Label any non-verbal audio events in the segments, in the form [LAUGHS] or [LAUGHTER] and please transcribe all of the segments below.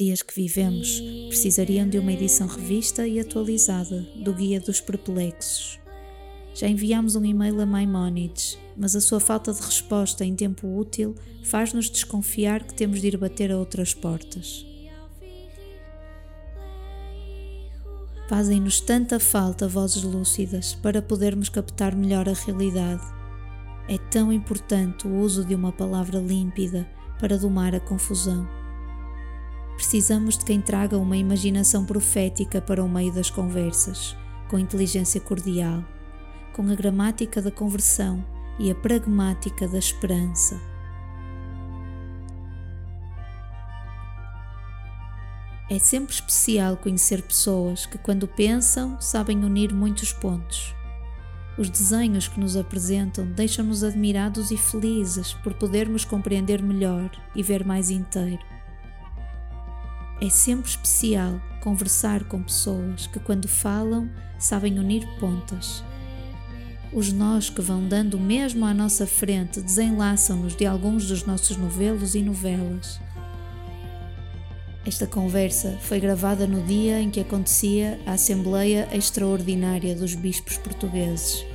dias que vivemos precisariam de uma edição revista e atualizada do Guia dos Perplexos. Já enviámos um e-mail a Maimonides, mas a sua falta de resposta em tempo útil faz-nos desconfiar que temos de ir bater a outras portas. Fazem-nos tanta falta vozes lúcidas para podermos captar melhor a realidade. É tão importante o uso de uma palavra límpida para domar a confusão. Precisamos de quem traga uma imaginação profética para o meio das conversas, com inteligência cordial, com a gramática da conversão e a pragmática da esperança. É sempre especial conhecer pessoas que, quando pensam, sabem unir muitos pontos. Os desenhos que nos apresentam deixam-nos admirados e felizes por podermos compreender melhor e ver mais inteiro. É sempre especial conversar com pessoas que, quando falam, sabem unir pontas. Os nós que vão dando mesmo à nossa frente desenlaçam-nos de alguns dos nossos novelos e novelas. Esta conversa foi gravada no dia em que acontecia a Assembleia Extraordinária dos Bispos Portugueses,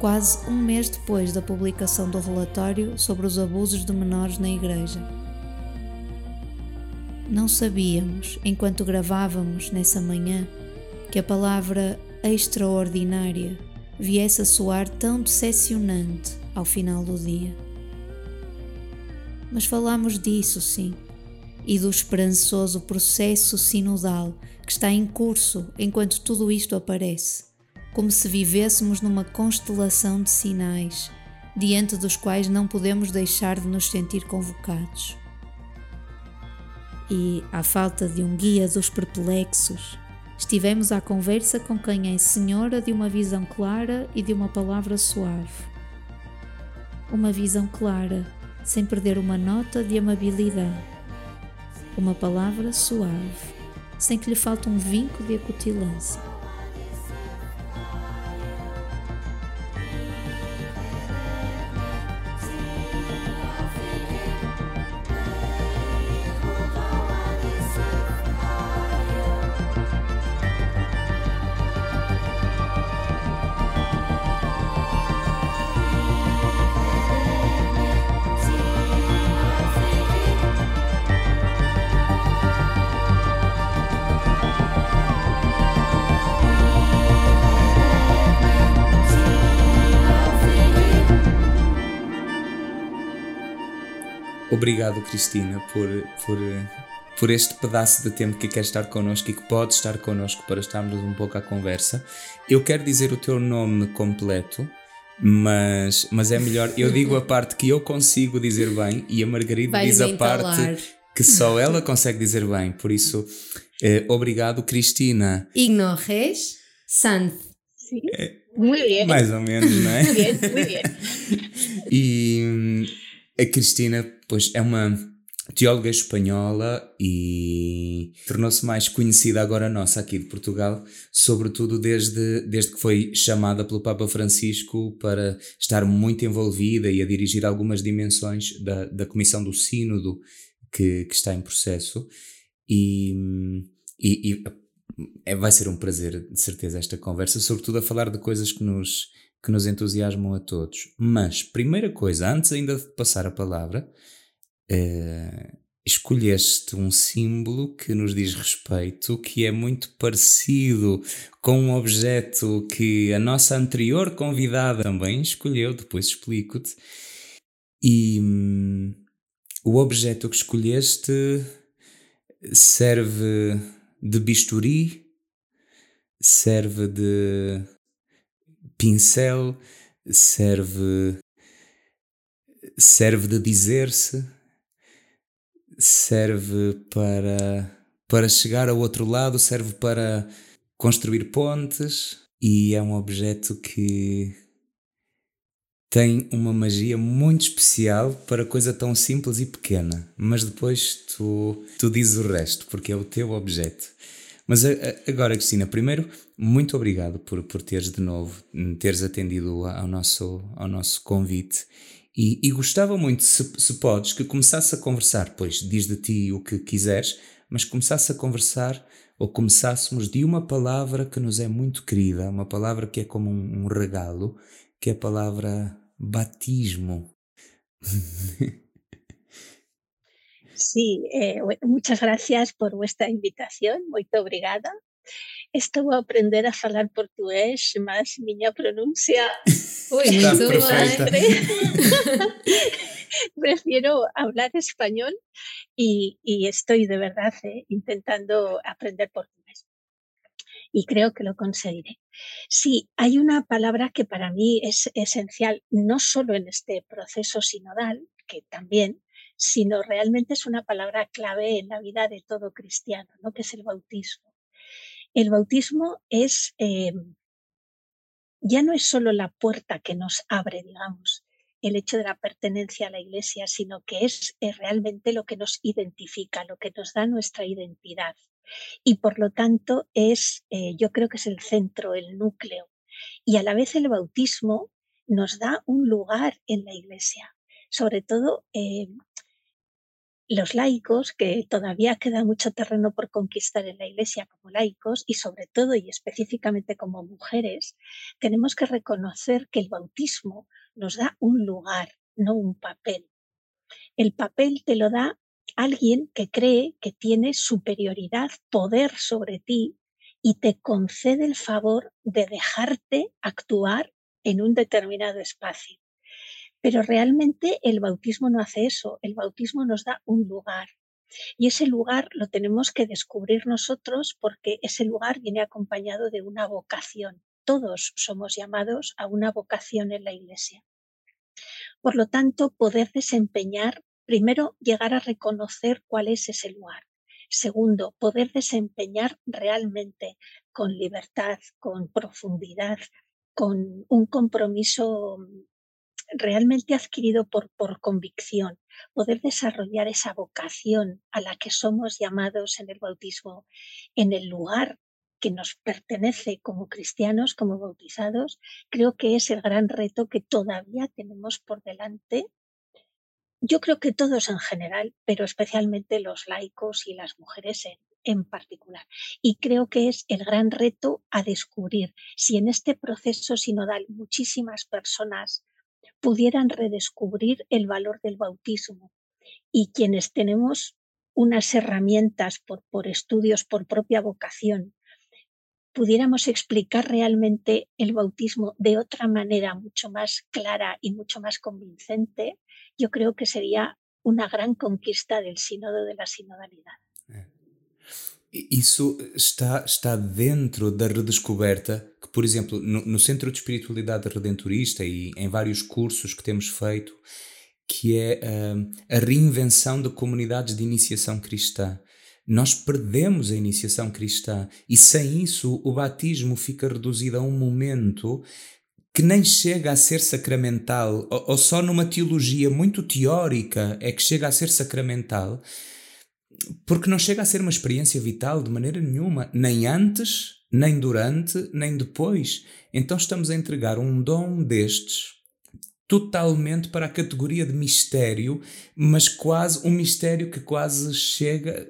quase um mês depois da publicação do relatório sobre os abusos de menores na Igreja. Não sabíamos, enquanto gravávamos nessa manhã, que a palavra extraordinária viesse a soar tão decepcionante ao final do dia. Mas falámos disso, sim, e do esperançoso processo sinodal que está em curso enquanto tudo isto aparece, como se vivêssemos numa constelação de sinais diante dos quais não podemos deixar de nos sentir convocados. E, à falta de um guia dos perplexos, estivemos à conversa com quem é senhora de uma visão clara e de uma palavra suave. Uma visão clara, sem perder uma nota de amabilidade. Uma palavra suave, sem que lhe falte um vinco de acutilância. Obrigado, Cristina, por, por, por este pedaço de tempo que quer estar connosco e que pode estar connosco para estarmos um pouco à conversa. Eu quero dizer o teu nome completo, mas, mas é melhor. Eu digo a [LAUGHS] parte que eu consigo dizer bem e a Margarida Vais diz a entalar. parte que só ela consegue dizer bem. Por isso, eh, obrigado, Cristina. Ignores Sant. Muy bien. Mais ou menos, não é? Muy bien, muy bien. [LAUGHS] E a Cristina, pois, é uma teóloga espanhola e tornou-se mais conhecida agora nossa aqui de Portugal, sobretudo desde, desde que foi chamada pelo Papa Francisco para estar muito envolvida e a dirigir algumas dimensões da, da Comissão do Sínodo que, que está em processo. E, e, e é, vai ser um prazer, de certeza, esta conversa, sobretudo a falar de coisas que nos, que nos entusiasmam a todos. Mas, primeira coisa, antes ainda de passar a palavra, eh, escolheste um símbolo que nos diz respeito, que é muito parecido com um objeto que a nossa anterior convidada também escolheu, depois explico-te. E hum, o objeto que escolheste serve de bisturi, serve de pincel, serve serve de dizer-se, serve para para chegar ao outro lado, serve para construir pontes e é um objeto que tem uma magia muito especial para coisa tão simples e pequena, mas depois tu, tu dizes o resto, porque é o teu objeto. Mas agora, Cristina, primeiro, muito obrigado por, por teres de novo, teres atendido ao nosso, ao nosso convite. E, e gostava muito, se, se podes, que começasse a conversar, pois diz de ti o que quiseres, mas começasse a conversar ou começássemos de uma palavra que nos é muito querida, uma palavra que é como um, um regalo, que é a palavra batismo. [LAUGHS] Sí, eh, muchas gracias por vuestra invitación, muy obrigada. Estou a aprender a falar portugués, mas minha pronúncia [LAUGHS] Uy, [LAUGHS] [LAUGHS] Prefiero hablar español y, y estoy de verdad eh, intentando aprender portugués. Y creo que lo conseguiré. Sí, hay una palabra que para mí es esencial, no solo en este proceso sinodal, que también, sino realmente es una palabra clave en la vida de todo cristiano, ¿no? que es el bautismo. El bautismo es, em, ya no es solo la puerta que nos abre, digamos, el hecho de la pertenencia a la iglesia, sino que es, realmente lo que nos identifica, lo que nos da nuestra identidad. Y por lo tanto es, eh, yo creo que es el centro, el núcleo. Y a la vez el bautismo nos da un lugar en la iglesia. Sobre todo eh, los laicos, que todavía queda mucho terreno por conquistar en la Iglesia como laicos y sobre todo y específicamente como mujeres, tenemos que reconocer que el bautismo nos da un lugar, no un papel. El papel te lo da alguien que cree que tiene superioridad, poder sobre ti y te concede el favor de dejarte actuar en un determinado espacio. Pero realmente el bautismo no hace eso, el bautismo nos da un lugar. Y ese lugar lo tenemos que descubrir nosotros porque ese lugar viene acompañado de una vocación. Todos somos llamados a una vocación en la Iglesia. Por lo tanto, poder desempeñar, primero, llegar a reconocer cuál es ese lugar. Segundo, poder desempeñar realmente con libertad, con profundidad, con un compromiso realmente adquirido por, por convicción, poder desarrollar esa vocación a la que somos llamados en el bautismo, en el lugar que nos pertenece como cristianos, como bautizados, creo que es el gran reto que todavía tenemos por delante. Yo creo que todos en general, pero especialmente los laicos y las mujeres en, en particular. Y creo que es el gran reto a descubrir si en este proceso sinodal muchísimas personas pudieran redescubrir el valor del bautismo y quienes tenemos unas herramientas por, por estudios, por propia vocación, pudiéramos explicar realmente el bautismo de otra manera mucho más clara y mucho más convincente, yo creo que sería una gran conquista del sínodo de la sinodalidad. Isso está, está dentro da redescoberta por exemplo, no, no, Centro de Espiritualidade Redentorista e em vários cursos que temos feito, que é uh, a reinvenção de comunidades de iniciação cristã. Nós perdemos a iniciação cristã e sem isso o batismo fica reduzido a um momento que nem chega a ser sacramental, ou, ou só numa teologia muito teórica é que chega a ser sacramental porque não chega a ser uma experiência vital de maneira nenhuma, nem antes, nem durante, nem depois. Então estamos a entregar um dom destes totalmente para a categoria de mistério, mas quase um mistério que quase chega,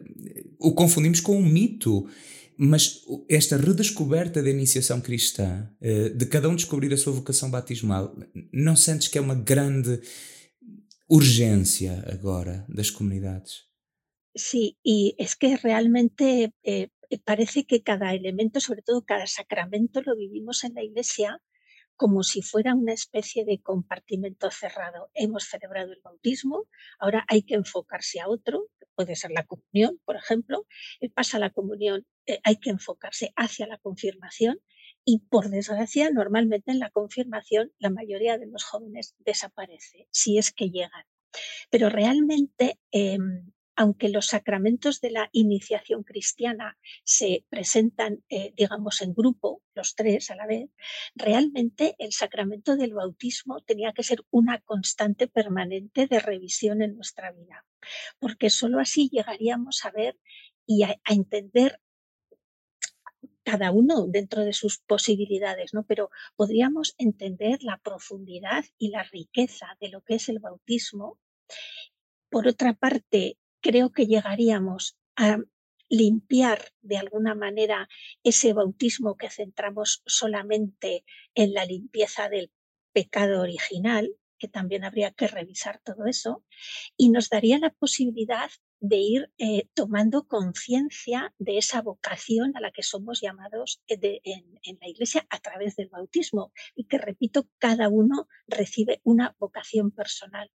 o confundimos com um mito. Mas esta redescoberta da iniciação cristã, eh, de cada um descobrir a sua vocação batismal, não sentes que é uma grande urgência agora das comunidades? Sí, y es que realmente eh, eh, parece que cada elemento, sobre todo cada sacramento, lo vivimos en la iglesia como si fuera una especie de compartimento cerrado. Hemos celebrado el bautismo, ahora hay que enfocarse a otro, puede ser la comunión, por ejemplo, pasa la comunión, eh, hay que enfocarse hacia la confirmación y por desgracia normalmente en la confirmación la mayoría de los jóvenes desaparece, si es que llegan. Pero realmente em, aunque los sacramentos de la iniciación cristiana se presentan, eh, digamos, en grupo, los tres a la vez, realmente el sacramento del bautismo tenía que ser una constante permanente de revisión en nuestra vida, porque sólo así llegaríamos a ver y a, entender cada uno dentro de sus posibilidades, ¿no? Pero podríamos entender la profundidad y la riqueza de lo que es el bautismo. Por otra parte, creo que llegaríamos a limpiar de alguna manera ese bautismo que centramos solamente en la limpieza del pecado original, que también habría que revisar todo eso, y nos daría la posibilidad de ir eh, tomando conciencia de esa vocación a la que somos llamados en, en, la Iglesia a través del bautismo y que, repito, cada uno recibe una vocación personal.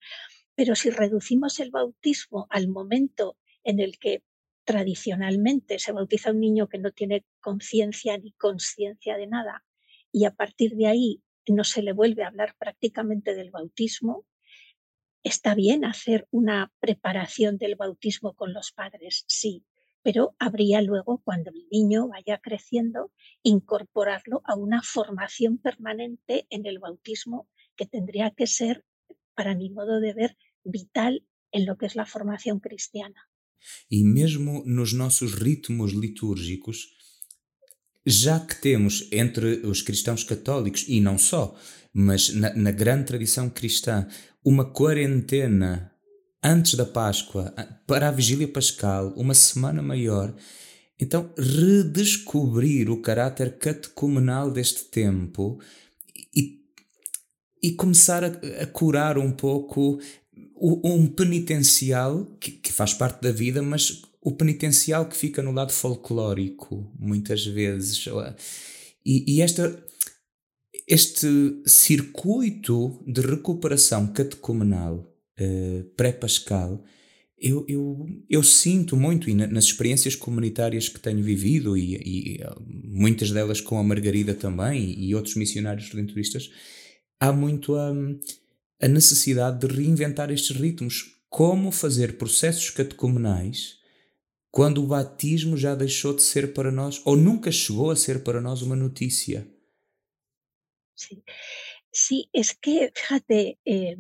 Pero si reducimos el bautismo al momento en el que tradicionalmente se bautiza un niño que no tiene conciencia ni conciencia de nada y a partir de ahí no se le vuelve a hablar prácticamente del bautismo, está bien hacer una preparación del bautismo con los padres, sí, pero habría luego, cuando el niño vaya creciendo, incorporarlo a una formación permanente en el bautismo que tendría que ser, para mi modo de ver, vital en lo que es la formación cristiana. E mesmo nos nossos ritmos litúrgicos, já que temos entre os cristãos católicos, e não só, mas na, na grande tradição cristã, uma quarentena antes da Páscoa, para a Vigília Pascal, uma semana maior, então redescobrir o caráter catecumenal deste tempo e, e começar a, a curar um pouco um penitencial que, que, faz parte da vida, mas o penitencial que fica no lado folclórico, muitas vezes. E, e esta, este circuito de recuperação catecumenal uh, pré-pascal, eu, eu, eu sinto muito, e nas experiências comunitárias que tenho vivido, e, e muitas delas com a Margarida também, e, outros missionários redentoristas, há muito a. Um, a necessidade de reinventar estes ritmos. Como fazer processos catecumenais quando o batismo já deixou de ser para nós, ou nunca chegou a ser para nós uma notícia? Sí, sí es que, fíjate, eh,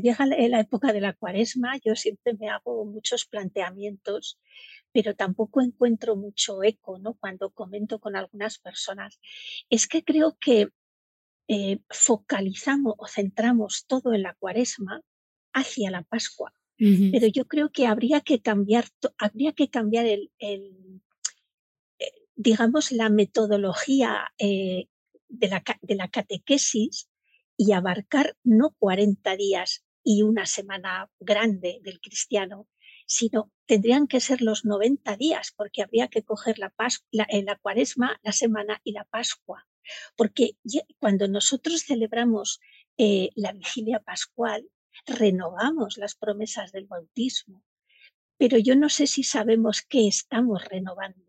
llega la época de la cuaresma, yo siempre me hago muchos planteamientos, pero tampoco encuentro mucho eco, ¿no? Cuando comento con algunas personas. Es que creo que eh, focalizamos o centramos todo en la cuaresma hacia la Pascua. Pero yo creo que habría que cambiar, habría que cambiar el, el eh, digamos, la metodología eh, de, la, de la catequesis y abarcar no 40 días y una semana grande del cristiano, sino tendrían que ser los 90 días, porque habría que coger la, la, la cuaresma, la semana y la Pascua. Porque cuando nosotros celebramos eh, la vigilia pascual, renovamos las promesas del bautismo, pero yo no sé si sabemos qué estamos renovando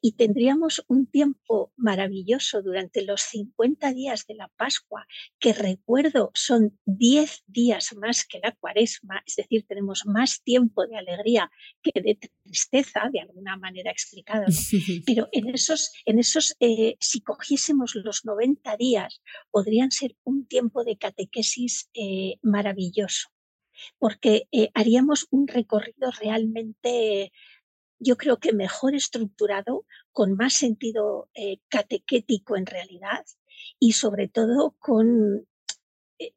y tendríamos un tiempo maravilloso durante los 50 días de la Pascua, que recuerdo son 10 días más que la cuaresma, es decir, tenemos más tiempo de alegría que de tristeza, de alguna manera explicado, [LAUGHS] pero en esos, en esos eh, si cogiésemos los 90 días, podrían ser un tiempo de catequesis eh, maravilloso porque eh, haríamos un recorrido realmente yo creo que mejor estructurado, con más sentido eh, catequético en realidad y sobre todo con, eh,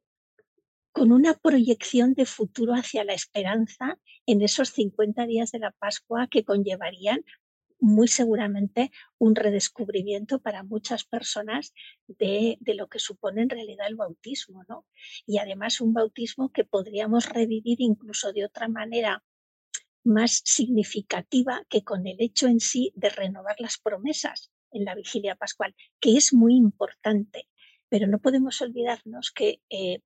con una proyección de futuro hacia la esperanza en esos 50 días de la Pascua que conllevarían muy seguramente un redescubrimiento para muchas personas de, de, lo que supone en realidad el bautismo, ¿no? Y además un bautismo que podríamos revivir incluso de otra manera más significativa que con el hecho en sí de renovar las promesas en la vigilia pascual, que es muy importante. Pero no podemos olvidarnos que eh,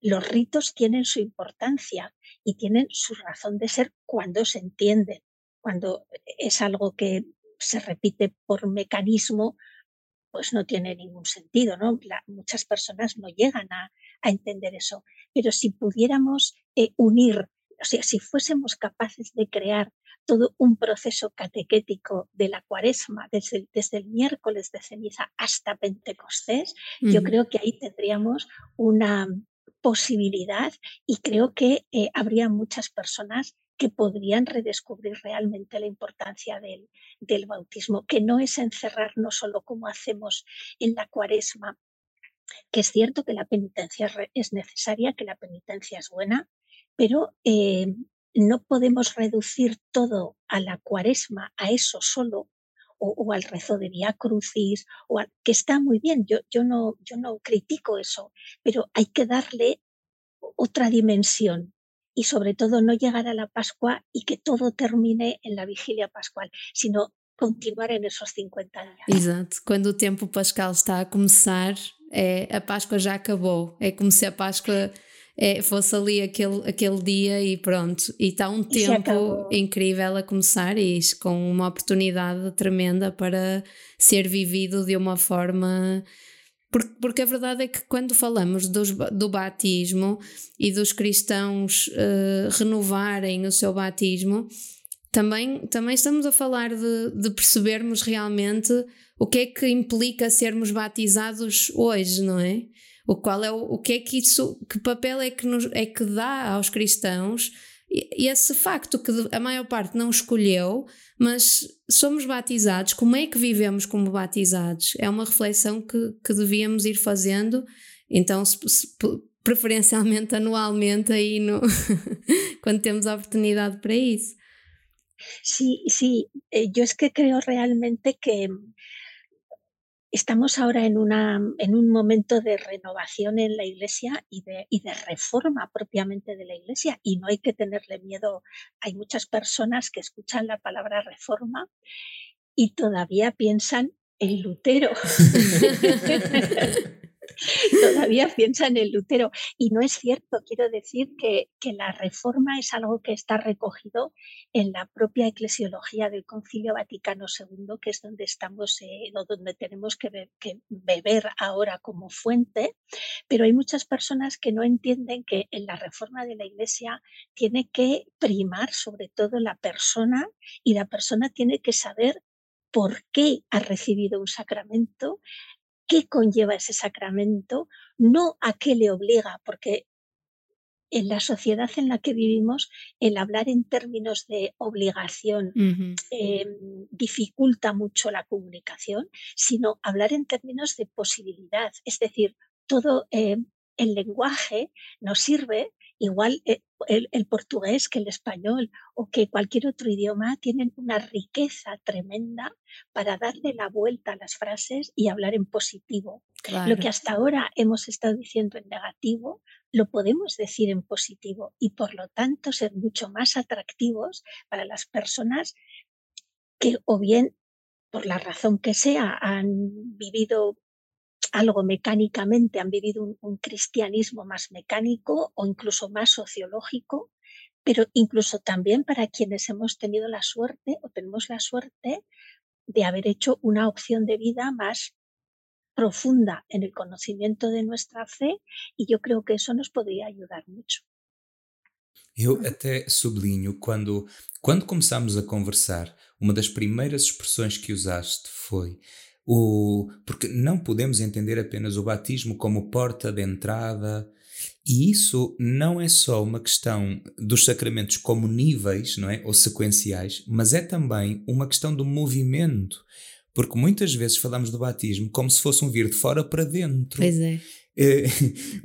los ritos tienen su importancia y tienen su razón de ser cuando se entienden, cuando es algo que se repite por mecanismo, pues no tiene ningún sentido, ¿no? muchas personas no llegan a, entender eso. Pero si pudiéramos eh, unir, o sea, si fuésemos capaces de crear todo un proceso catequético de la cuaresma, desde, desde el miércoles de ceniza hasta Pentecostés, yo creo que ahí tendríamos una posibilidad y creo que eh, habría muchas personas que podrían redescubrir realmente la importancia del, del bautismo, que no es encerrarnos solo como hacemos en la cuaresma, que es cierto que la penitencia es necesaria, que la penitencia es buena, pero eh, no podemos reducir todo a la cuaresma, a eso solo, o, al rezo de Via Crucis, o que está muy bien, yo, yo, no, yo no critico eso, pero hay que darle otra dimensión y sobre todo no llegar a la Pascua y que todo termine en la vigilia pascual, sino continuar en esos 50 años. Exato, quando o tempo pascal está a começar, é, a Páscoa já acabou, é como se a Páscoa é, fosse ali aquele, aquele dia e pronto. E está um tempo incrível a começar e com uma oportunidade tremenda para ser vivido de uma forma porque, porque a verdade é que quando falamos dos, do batismo e dos cristãos uh, renovarem o seu batismo, também, também estamos a falar de, de percebermos realmente o que é que implica sermos batizados hoje, não é? O qual é o, o que é que isso, que papel é que, nos, é que dá aos cristãos e esse facto que a maior parte não escolheu, mas somos batizados, como é que vivemos como batizados? É uma reflexão que, que devíamos ir fazendo, então, se, se, preferencialmente [LAUGHS] anualmente, aí no, [LAUGHS] quando temos a oportunidade para isso. Sí, eh, yo es que creo realmente que estamos ahora en, una, en un momento de renovación en la Iglesia y de, y de reforma propiamente de la Iglesia y no hay que tenerle miedo. Hay muchas personas que escuchan la palabra reforma y todavía piensan en Lutero. [LAUGHS] [LAUGHS] [LAUGHS] [LAUGHS] todavía piensa en el Lutero. Y no es cierto, quiero decir que, que, la reforma es algo que está recogido en la propia eclesiología del Concilio Vaticano II, que es donde estamos, eh, donde tenemos que, que beber ahora como fuente. Pero hay muchas personas que no entienden que en la reforma de la Iglesia tiene que primar sobre todo la persona y la persona tiene que saber por qué ha recibido un sacramento, qué conlleva ese sacramento, no a qué le obliga, porque en la sociedad en la que vivimos, el hablar en términos de obligación em, dificulta mucho la comunicación, sino hablar en términos de posibilidad. Es decir, todo em, el lenguaje nos sirve igual eh, el, portugués que el español o que cualquier otro idioma tienen una riqueza tremenda para darle la vuelta a las frases y hablar en positivo. Lo que hasta ahora hemos estado diciendo en negativo, lo podemos decir en positivo y por lo tanto ser mucho más atractivos para las personas que o bien por la razón que sea han vivido algo mecánicamente, han vivido un, cristianismo más mecánico o incluso más sociológico, pero incluso también para quienes hemos tenido la suerte o tenemos la suerte de haber hecho una opción de vida más profunda en el conocimiento de nuestra fe y yo creo que eso nos podría ayudar mucho. Eu até sublinho quando, quando começámos a conversar, uma das primeiras expressões que usaste foi O, porque não podemos entender apenas o batismo como porta de entrada, e isso não é só uma questão dos sacramentos como níveis, não é? Ou sequenciais, mas é também uma questão do movimento. Porque muitas vezes falamos do batismo como se fosse um vir de fora para dentro. Pois é. é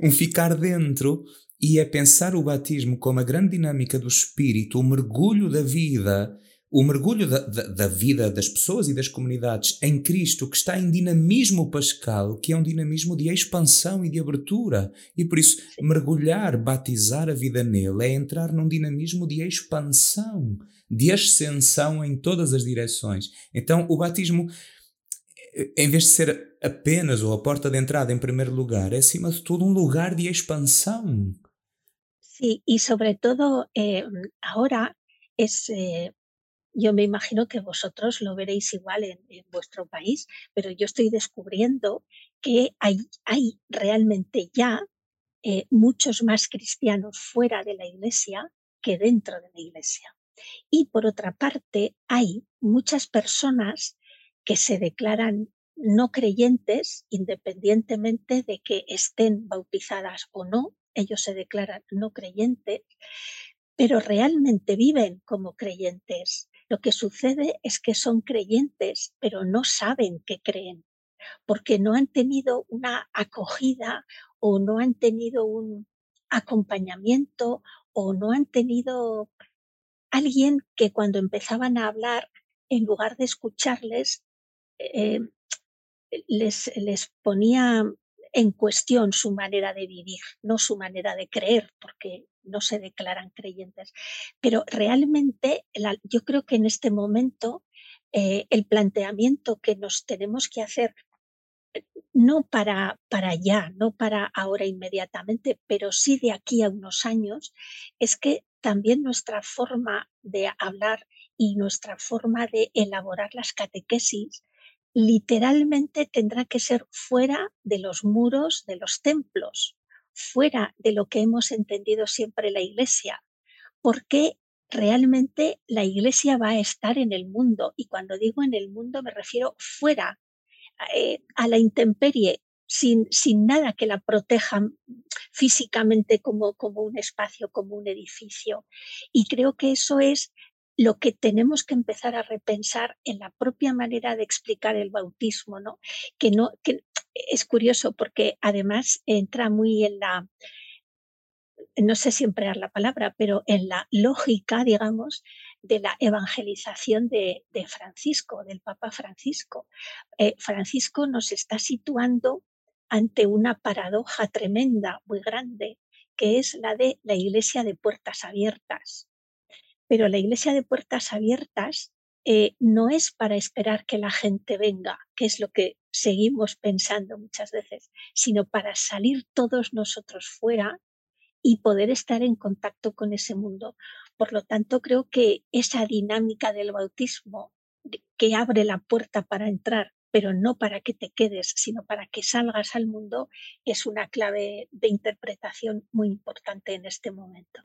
[LAUGHS] um ficar dentro e é pensar o batismo como a grande dinâmica do espírito, o mergulho da vida o mergulho da, da, da, vida das pessoas e das comunidades em Cristo, que está em dinamismo pascal, que é um dinamismo de expansão e de abertura. E por isso, mergulhar, batizar a vida nele, é entrar num dinamismo de expansão, de ascensão em todas as direções. Então, o batismo, em vez de ser apenas ou a porta de entrada em primeiro lugar, é acima de tudo um lugar de expansão. Sí, y sobre todo eh, ahora es eh, Yo me imagino que vosotros lo veréis igual en, vuestro país, pero yo estoy descubriendo que hay, realmente ya eh, muchos más cristianos fuera de la iglesia que dentro de la iglesia. Y por otra parte, hay muchas personas que se declaran no creyentes independientemente de que estén bautizadas o no, ellos se declaran no creyentes, pero realmente viven como creyentes lo que sucede es que son creyentes, pero no saben que creen, porque no han tenido una acogida o no han tenido un acompañamiento o no han tenido alguien que cuando empezaban a hablar, en lugar de escucharles, eh, les, les ponía en cuestión su manera de vivir, no su manera de creer, porque no se declaran creyentes. Pero realmente yo creo que en este momento eh, el planteamiento que nos tenemos que hacer, no para, para allá, no para ahora inmediatamente, pero sí de aquí a unos años, es que también nuestra forma de hablar y nuestra forma de elaborar las catequesis literalmente tendrá que ser fuera de los muros de los templos, fuera de lo que hemos entendido siempre la Iglesia, porque realmente la Iglesia va a estar en el mundo y cuando digo en el mundo me refiero fuera, eh, a la intemperie, sin, sin, nada que la proteja físicamente como, como un espacio, como un edificio. Y creo que eso es lo que tenemos que empezar a repensar en la propia manera de explicar el bautismo, ¿no? Que no, que es curioso porque además entra muy en la, no sé si emplear la palabra, pero en la lógica, digamos, de la evangelización de, Francisco, del Papa Francisco. Eh, Francisco nos está situando ante una paradoja tremenda, muy grande, que es la de la iglesia de puertas abiertas. Pero la iglesia de puertas abiertas eh, no es para esperar que la gente venga, que es lo que seguimos pensando muchas veces, sino para salir todos nosotros fuera y poder estar en contacto con ese mundo. Por lo tanto, creo que esa dinámica del bautismo que abre la puerta para entrar, pero no para que te quedes, sino para que salgas al mundo, es una clave de interpretación muy importante en este momento.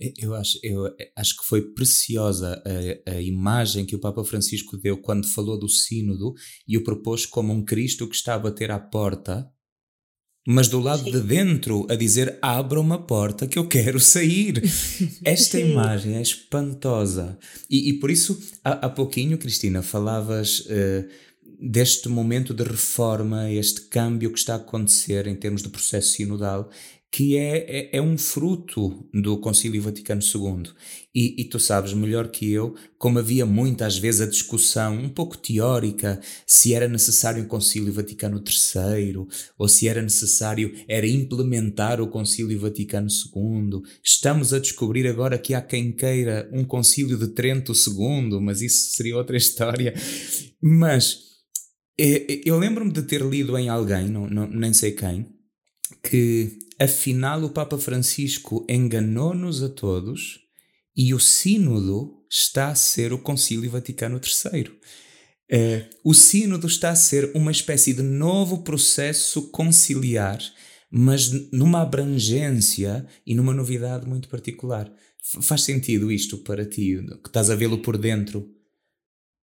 Eu acho, eu eh, acho que foi preciosa a, a, imagem que o Papa Francisco deu quando falou do Sínodo e o propôs como um Cristo que está a bater à porta, mas do lado Sim. de dentro a dizer: abra uma porta que eu quero sair. [LAUGHS] Esta Sim. imagem é espantosa. E, e por isso, há, há, pouquinho, Cristina, falavas. Uh, deste momento de reforma, este câmbio que está a acontecer em termos de processo sinodal que é, é, é, um fruto do Concílio Vaticano II. E, e, tu sabes melhor que eu como havia muitas vezes a discussão um pouco teórica se era necessário um Concílio Vaticano III ou se era necessário era implementar o Concílio Vaticano II. Estamos a descobrir agora que há quem queira um Concílio de Trento II, mas isso seria outra [LAUGHS] história. Mas eh, eu lembro-me de ter lido em alguém, não, não, nem sei quem, que afinal o Papa Francisco enganou-nos a todos e o Sínodo está a ser o Concílio Vaticano III. Uh, o Sínodo está a ser uma espécie de novo processo conciliar, mas numa abrangência e numa novidade muito particular. F faz sentido isto para ti, que estás a vê-lo por dentro?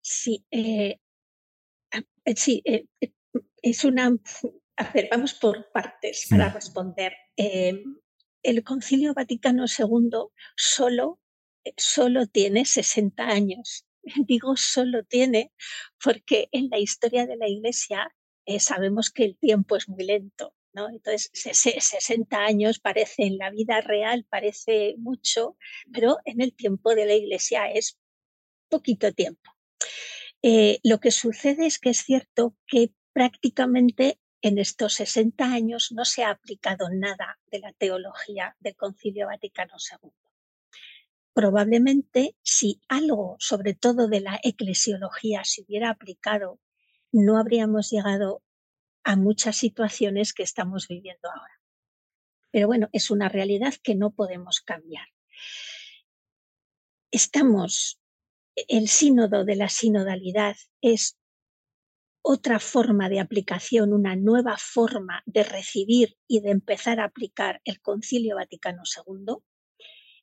Sim, é, sí, é, é uma a ver, vamos por partes para responder. Em, el Concilio Vaticano II solo, eh, solo tiene 60 años. [LAUGHS] Digo solo tiene porque en la historia de la Iglesia eh, sabemos que el tiempo es muy lento. ¿no? Entonces, 60 años parece en la vida real, parece mucho, pero en el tiempo de la Iglesia es poquito tiempo. Eh, lo que sucede es que es cierto que prácticamente en estos 60 años no se ha aplicado nada de la teología del Concilio Vaticano II. Probablemente si algo, sobre todo de la eclesiología, se hubiera aplicado, no habríamos llegado a muchas situaciones que estamos viviendo ahora. Pero bueno, es una realidad que no podemos cambiar. Estamos, el sínodo de la sinodalidad es otra forma de aplicación, una nueva forma de recibir y de empezar a aplicar el Concilio Vaticano II.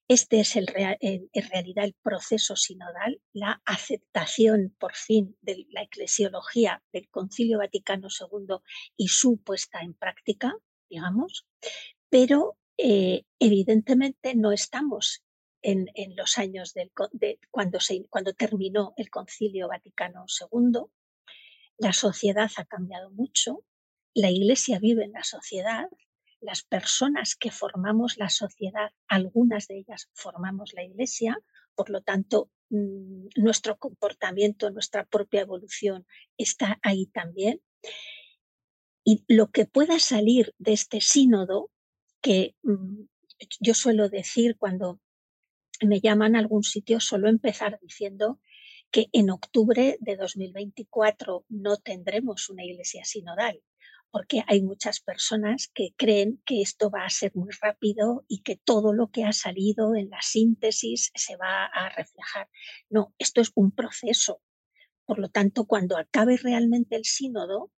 Este es en realidad el proceso sinodal, la aceptación por fin de la eclesiología del Concilio Vaticano II y su puesta en práctica, digamos, pero eh, evidentemente no estamos en, los años del, de, cuando, se, cuando terminó el Concilio Vaticano II la sociedad ha cambiado mucho, la iglesia vive en la sociedad, las personas que formamos la sociedad, algunas de ellas formamos la iglesia, por lo tanto, mm, nuestro comportamiento, nuestra propia evolución está ahí también. Y lo que pueda salir de este sínodo, que mm, yo suelo decir cuando me llaman a algún sitio, suelo empezar diciendo que en octubre de 2024 no tendremos una iglesia sinodal, porque hay muchas personas que creen que esto va a ser muy rápido y que todo lo que ha salido en la síntesis se va a reflejar. No, esto es un proceso. Por lo tanto, cuando acabe realmente el sínodo,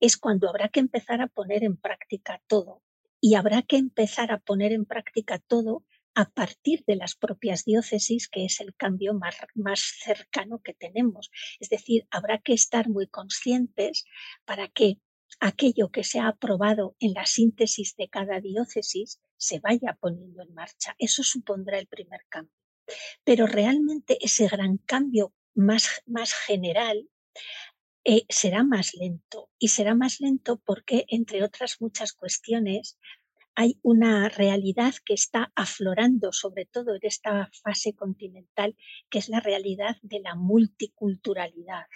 es cuando habrá que empezar a poner en práctica todo. Y habrá que empezar a poner en práctica todo a partir de las propias diócesis, que es el cambio más, más cercano que tenemos. Es decir, habrá que estar muy conscientes para que aquello que se ha aprobado en la síntesis de cada diócesis se vaya poniendo en marcha. Eso supondrá el primer cambio. Pero realmente ese gran cambio más, más general eh, será más lento. Y será más lento porque, entre otras muchas cuestiones, hay una realidad que está aflorando, sobre todo en esta fase continental, que es la realidad de la multiculturalidad.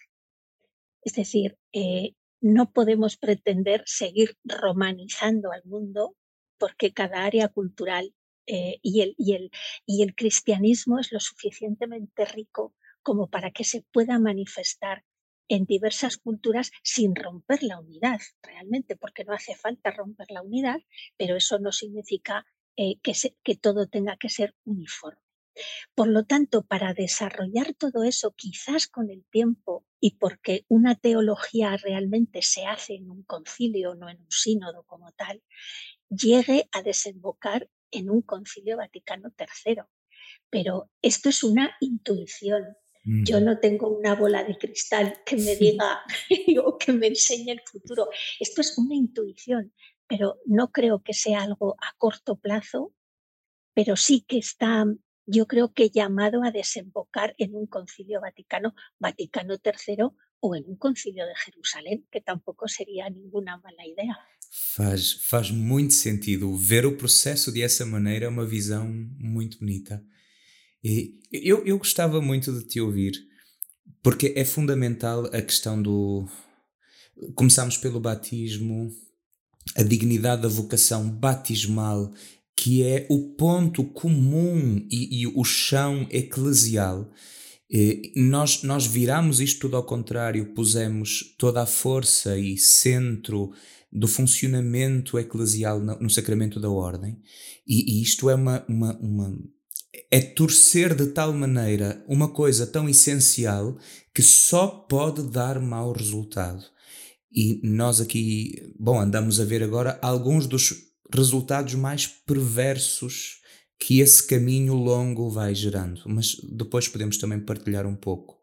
Es decir, eh, no podemos pretender seguir romanizando al mundo porque cada área cultural eh, y, el, y, el, y el cristianismo es lo suficientemente rico como para que se pueda manifestar en diversas culturas sin romper la unidad, realmente, porque no hace falta romper la unidad, pero eso no significa eh, que, que todo tenga que ser uniforme. Por lo tanto, para desarrollar todo eso, quizás con el tiempo y porque una teología realmente se hace en un concilio, no en un sínodo como tal, llegue a desembocar en un concilio Vaticano III. Pero esto es una intuición, yo no tengo una bola de cristal que me diga [LAUGHS] o que me enseñe el futuro. Esto es una intuición, pero no creo que sea algo a corto plazo, pero sí que está, yo creo que llamado a desembocar en un concilio vaticano, Vaticano III o en un concilio de Jerusalén, que tampoco sería ninguna mala idea. Faz, faz muito sentido. Ver o processo dessa maneira é uma visão muito bonita. E eu, eu gostava muito de te ouvir, porque é fundamental a questão do. Começamos pelo batismo, a dignidade da vocação batismal, que é o ponto comum e, e o chão eclesial. Nós, nós viramos isto tudo ao contrário, pusemos toda a força e centro do funcionamento eclesial no, no sacramento da ordem, e, e isto é uma, uma, uma é torcer de tal maneira uma coisa tão essencial que só pode dar mau resultado. E nós aqui, bom, andamos a ver agora alguns dos resultados mais perversos que esse caminho longo vai gerando, mas depois podemos também partilhar um pouco.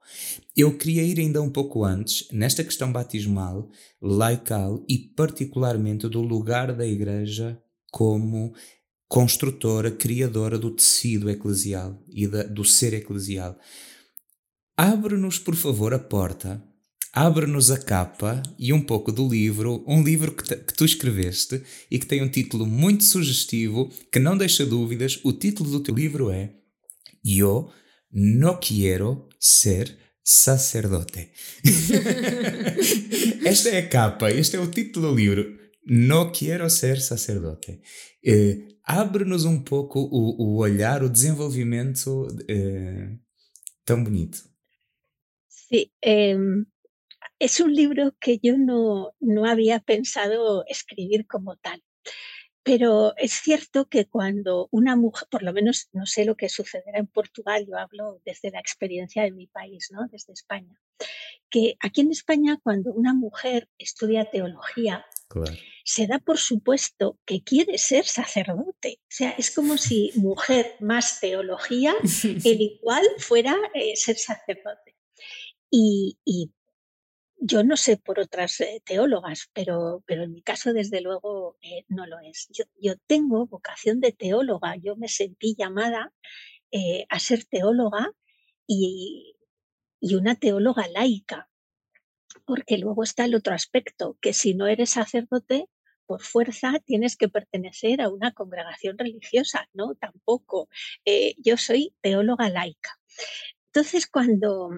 Eu queria ir ainda um pouco antes, nesta questão batismal, laical e particularmente do lugar da Igreja como construtora, criadora do tecido eclesial e da, do ser eclesial. Abre-nos, por favor, a porta, abre-nos a capa e um pouco do livro, um livro que, te, que, tu escreveste e que tem um título muito sugestivo, que não deixa dúvidas. O título do teu livro é Eu no quiero ser sacerdote. [LAUGHS] esta é a capa, este é o título do livro. Não quero ser sacerdote. Eh, Abre-nos um pouco o, o, olhar, o desenvolvimento eh, tão bonito. Sí, eh, es un libro que yo no, no había pensado escribir como tal. Pero es cierto que cuando una mujer, por lo menos no sé lo que sucederá en Portugal, yo hablo desde la experiencia de mi país, ¿no? desde España, que aquí en España cuando una mujer estudia teología, se da por supuesto que quiere ser sacerdote. O sea, es como si mujer más teología, [LAUGHS] el igual fuera eh, ser sacerdote. Y, y, yo no sé por otras eh, teólogas, pero, pero en mi caso desde luego eh, no lo es. Yo, tengo vocación de teóloga, yo me sentí llamada a ser teóloga y, y una teóloga laica, porque luego está el otro aspecto, que si no eres sacerdote, por fuerza tienes que pertenecer a una congregación religiosa, ¿no? Tampoco. yo soy teóloga laica. Entonces, cuando,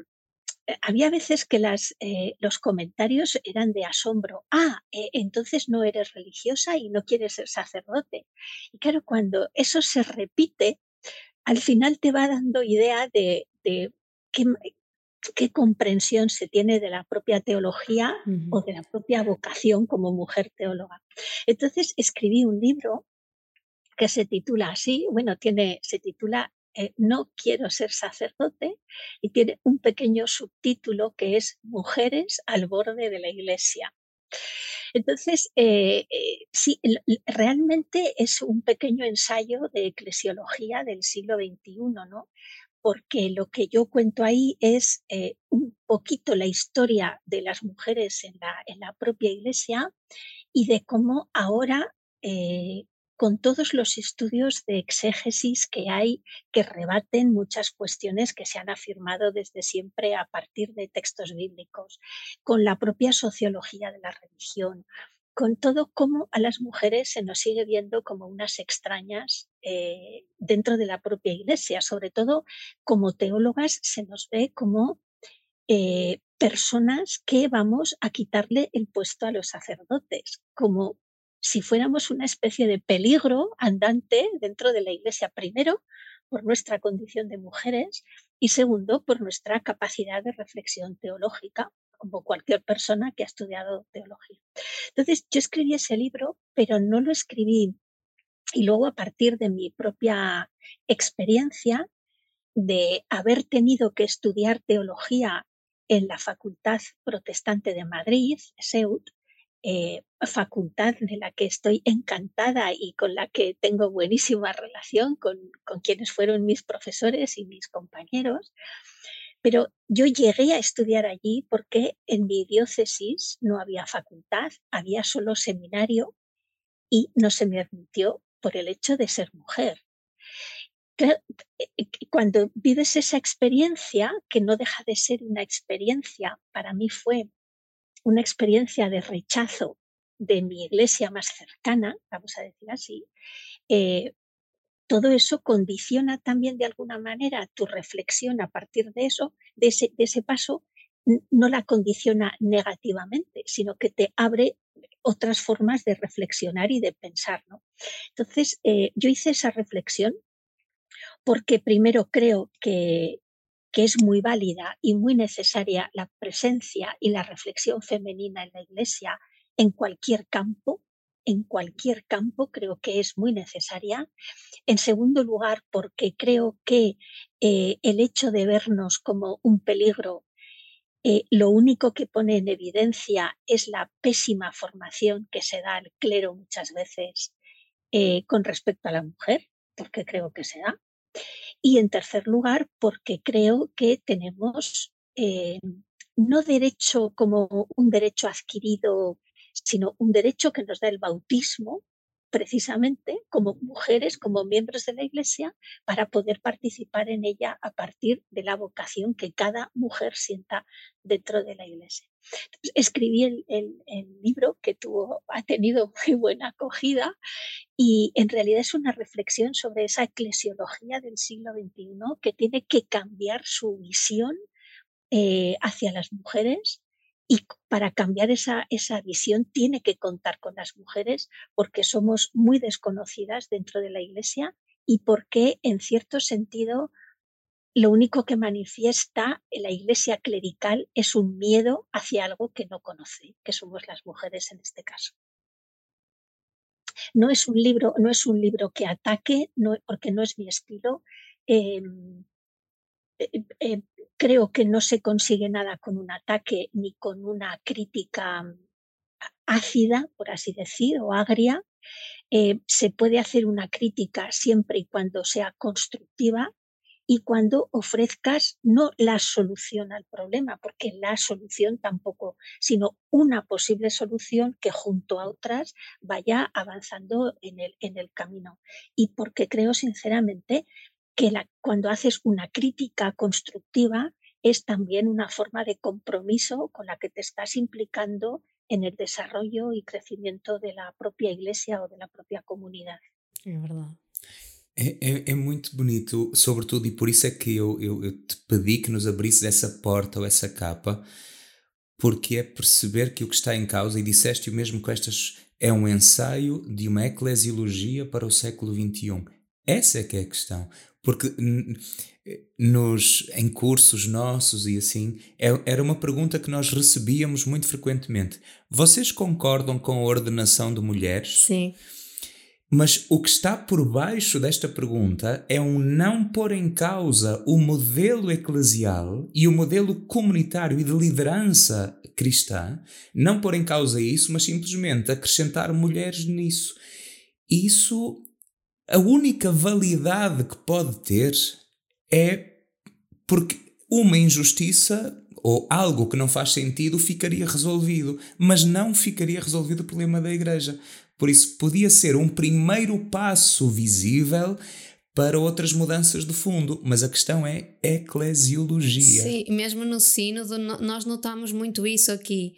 había veces que las, eh, los comentarios eran de asombro. Ah, eh, entonces no eres religiosa y no quieres ser sacerdote. Y claro, cuando eso se repite, al final te va dando idea de, qué, comprensión se tiene de la propia teología o de la propia vocación como mujer teóloga. Entonces escribí un libro que se titula así, bueno, tiene, se titula eh, no quiero ser sacerdote y tiene un pequeño subtítulo que es Mujeres al borde de la iglesia. Entonces, eh, eh, sí, realmente es un pequeño ensayo de eclesiología del siglo XXI, ¿no? Porque lo que yo cuento ahí es un poquito la historia de las mujeres en la, en la propia iglesia y de cómo ahora con todos los estudios de exégesis que hay que rebaten muchas cuestiones que se han afirmado desde siempre a partir de textos bíblicos, con la propia sociología de la religión, con todo cómo a las mujeres se nos sigue viendo como unas extrañas eh, dentro de la propia iglesia, sobre todo como teólogas se nos ve como eh, personas que vamos a quitarle el puesto a los sacerdotes, como si fuéramos una especie de peligro andante dentro de la Iglesia, primero por nuestra condición de mujeres y segundo por nuestra capacidad de reflexión teológica, como cualquier persona que ha estudiado teología. Entonces, yo escribí ese libro, pero no lo escribí y luego a partir de mi propia experiencia de haber tenido que estudiar teología en la Facultad Protestante de Madrid, SEUT, eh, facultad de la que estoy encantada y con la que tengo buenísima relación con, con quienes fueron mis profesores y mis compañeros. Pero yo llegué a estudiar allí porque en mi diócesis no había facultad, había solo seminario y no se me admitió por el hecho de ser mujer. Eh, eh, cuando vives esa experiencia, que no deja de ser una experiencia, para mí fue una experiencia de rechazo de mi iglesia más cercana, vamos a decir así, eh, todo eso condiciona también de alguna manera tu reflexión a partir de eso, de ese, paso, no la condiciona negativamente, sino que te abre otras formas de reflexionar y de pensar. ¿no? Entonces, eh, yo hice esa reflexión porque primero creo que que es muy válida y muy necesaria la presencia y la reflexión femenina en la Iglesia en cualquier campo, en cualquier campo creo que es muy necesaria. En segundo lugar, porque creo que eh, el hecho de vernos como un peligro, eh, lo único que pone en evidencia es la pésima formación que se da al clero muchas veces eh, con respecto a la mujer, porque creo que se da. Y en tercer lugar, porque creo que tenemos no derecho como un derecho adquirido, sino un derecho que nos da el bautismo, precisamente como mujeres, como miembros de la Iglesia, para poder participar en ella a partir de la vocación que cada mujer sienta dentro de la Iglesia. escribí el, libro que tuvo, ha tenido muy buena acogida y en realidad es una reflexión sobre esa eclesiología del siglo XXI que tiene que cambiar su visión eh, hacia las mujeres y para cambiar esa, esa visión tiene que contar con las mujeres porque somos muy desconocidas dentro de la Iglesia y porque en cierto sentido lo único que manifiesta la iglesia clerical es un miedo hacia algo que no conoce, que somos las mujeres en este caso. No es un libro, no es un libro que ataque, no, porque no es mi estilo. Em, eh, eh, creo que no se consigue nada con un ataque ni con una crítica ácida, por así decir, o agria. Eh, se puede hacer una crítica siempre y cuando sea constructiva y cuando ofrezcas no la solución al problema, porque la solución tampoco, sino una posible solución que junto a otras vaya avanzando en el, en el camino. Y porque creo sinceramente que cuando haces una crítica constructiva es también una forma de compromiso con la que te estás implicando en el desarrollo y crecimiento de la propia iglesia o de la propia comunidad. Es verdad. É, é, é, muito bonito, sobretudo, e por isso é que eu, eu, eu, te pedi que nos abrisses essa porta ou essa capa, porque é perceber que o que está em causa, e disseste o mesmo com estas, é um ensaio de uma eclesiologia para o século XXI. Essa é que é a questão. Porque nos, em cursos nossos e assim, é, era uma pergunta que nós recebíamos muito frequentemente. Vocês concordam com a ordenação de mulheres? Sim. Mas o que está por baixo desta pergunta é um não pôr em causa o modelo eclesial e o modelo comunitário e de liderança cristã, não pôr em causa isso, mas simplesmente acrescentar mulheres nisso. Isso, a única validade que pode ter é porque uma injustiça ou algo que não faz sentido ficaria resolvido, mas não ficaria resolvido o problema da igreja. Por isso, podia ser um primeiro passo visível para outras mudanças de fundo, mas a questão é eclesiologia. Sim, mesmo no sínodo nós notamos muito isso aqui,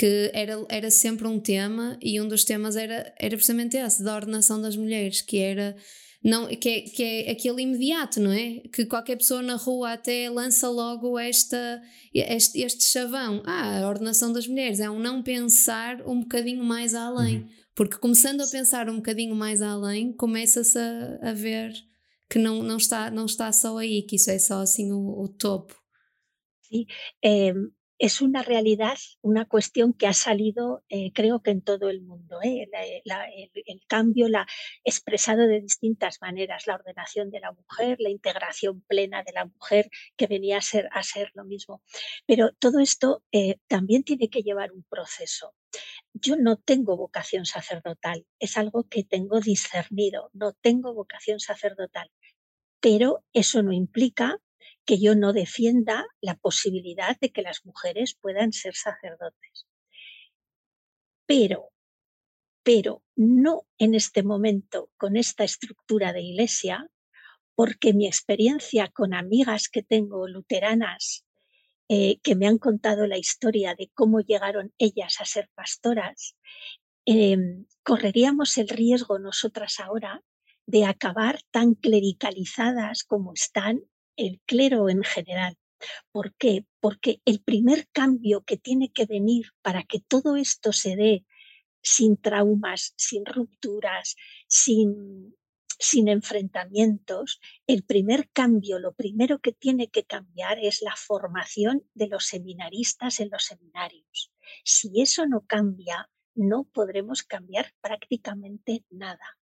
que era, era sempre um tema e um dos temas era, era precisamente esse, da ordenação das mulheres, que era não, que, é, que é aquele imediato, não é? Que qualquer pessoa na rua até lança logo esta, este, este chavão. Ah, a ordenação das mulheres é um não pensar um bocadinho mais além. Uhum. Porque começando a pensar um bocadinho mais além, começa-se a, a, ver que não, não, está, não está só aí, que isso é só assim o, o topo. Sim, é, es una realidad, una cuestión que ha salido, eh, creo que en todo el mundo. ¿eh? el, cambio la expresado de distintas maneras, la ordenación de la mujer, la integración plena de la mujer, que venía a ser, a ser lo mismo. Pero todo esto eh, también tiene que llevar un proceso. Yo no tengo vocación sacerdotal, es algo que tengo discernido, no tengo vocación sacerdotal, pero eso no implica que yo no defienda la posibilidad de que las mujeres puedan ser sacerdotes. Pero, pero no en este momento con esta estructura de iglesia, porque mi experiencia con amigas que tengo luteranas eh, que me han contado la historia de cómo llegaron ellas a ser pastoras, em, correríamos el riesgo nosotras ahora de acabar tan clericalizadas como están el clero en general. ¿Por qué? Porque el primer cambio que tiene que venir para que todo esto se dé sin traumas, sin rupturas, sin, sin enfrentamientos, el primer cambio, lo primero que tiene que cambiar es la formación de los seminaristas en los seminarios. Si eso no cambia, no podremos cambiar prácticamente nada,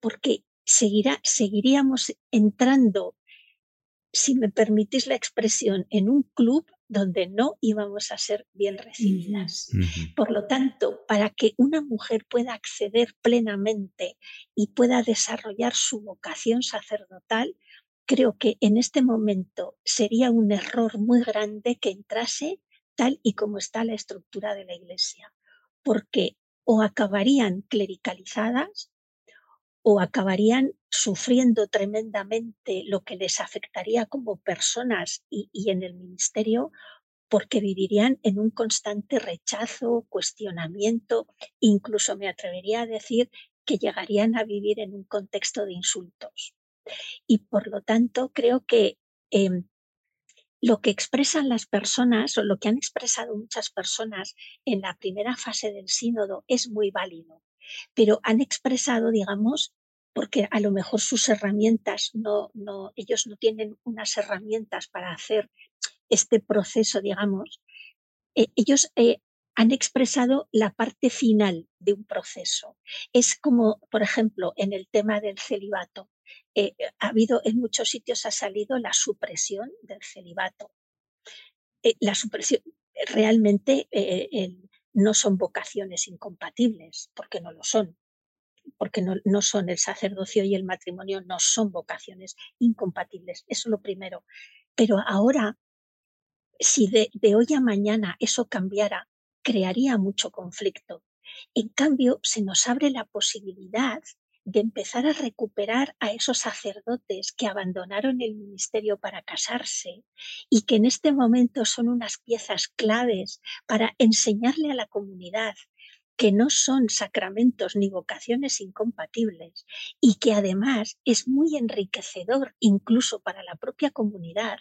porque seguirá, seguiríamos entrando si me permitís la expresión, en un club donde no íbamos a ser bien recibidas. Por lo tanto, para que una mujer pueda acceder plenamente y pueda desarrollar su vocación sacerdotal, creo que en este momento sería un error muy grande que entrase tal y como está la estructura de la Iglesia, porque o acabarían clericalizadas o acabarían sufriendo tremendamente lo que les afectaría como personas y, en el ministerio porque vivirían en un constante rechazo, cuestionamiento, incluso me atrevería a decir que llegarían a vivir en un contexto de insultos. Y por lo tanto, creo que eh, lo que expresan las personas o lo que han expresado muchas personas en la primera fase del sínodo es muy válido, pero han expresado, digamos, porque a lo mejor sus herramientas no, no, ellos no tienen unas herramientas para hacer este proceso, digamos, eh, ellos eh, han expresado la parte final de un proceso. Es como, por ejemplo, en el tema del celibato. Eh, ha habido, en muchos sitios ha salido la supresión del celibato. La supresión, realmente eh, no son vocaciones incompatibles, porque no lo son, porque no, no, son el sacerdocio y el matrimonio, no son vocaciones incompatibles. Eso es lo primero. Pero ahora, si de, de hoy a mañana eso cambiara, crearía mucho conflicto. En cambio, se nos abre la posibilidad de empezar a recuperar a esos sacerdotes que abandonaron el ministerio para casarse y que en este momento son unas piezas claves para enseñarle a la comunidad que no son sacramentos ni vocaciones incompatibles y que además es muy enriquecedor incluso para la propia comunidad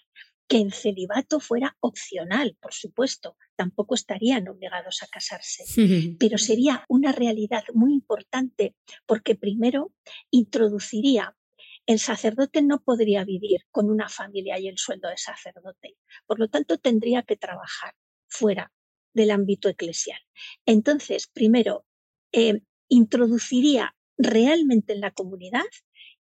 que el celibato fuera opcional, por supuesto, tampoco estarían obligados a casarse, [LAUGHS] pero sería una realidad muy importante porque primero introduciría el sacerdote no podría vivir con una familia y el sueldo de sacerdote, por lo tanto tendría que trabajar fuera del ámbito eclesial. Entonces, primero, eh, introduciría realmente en la comunidad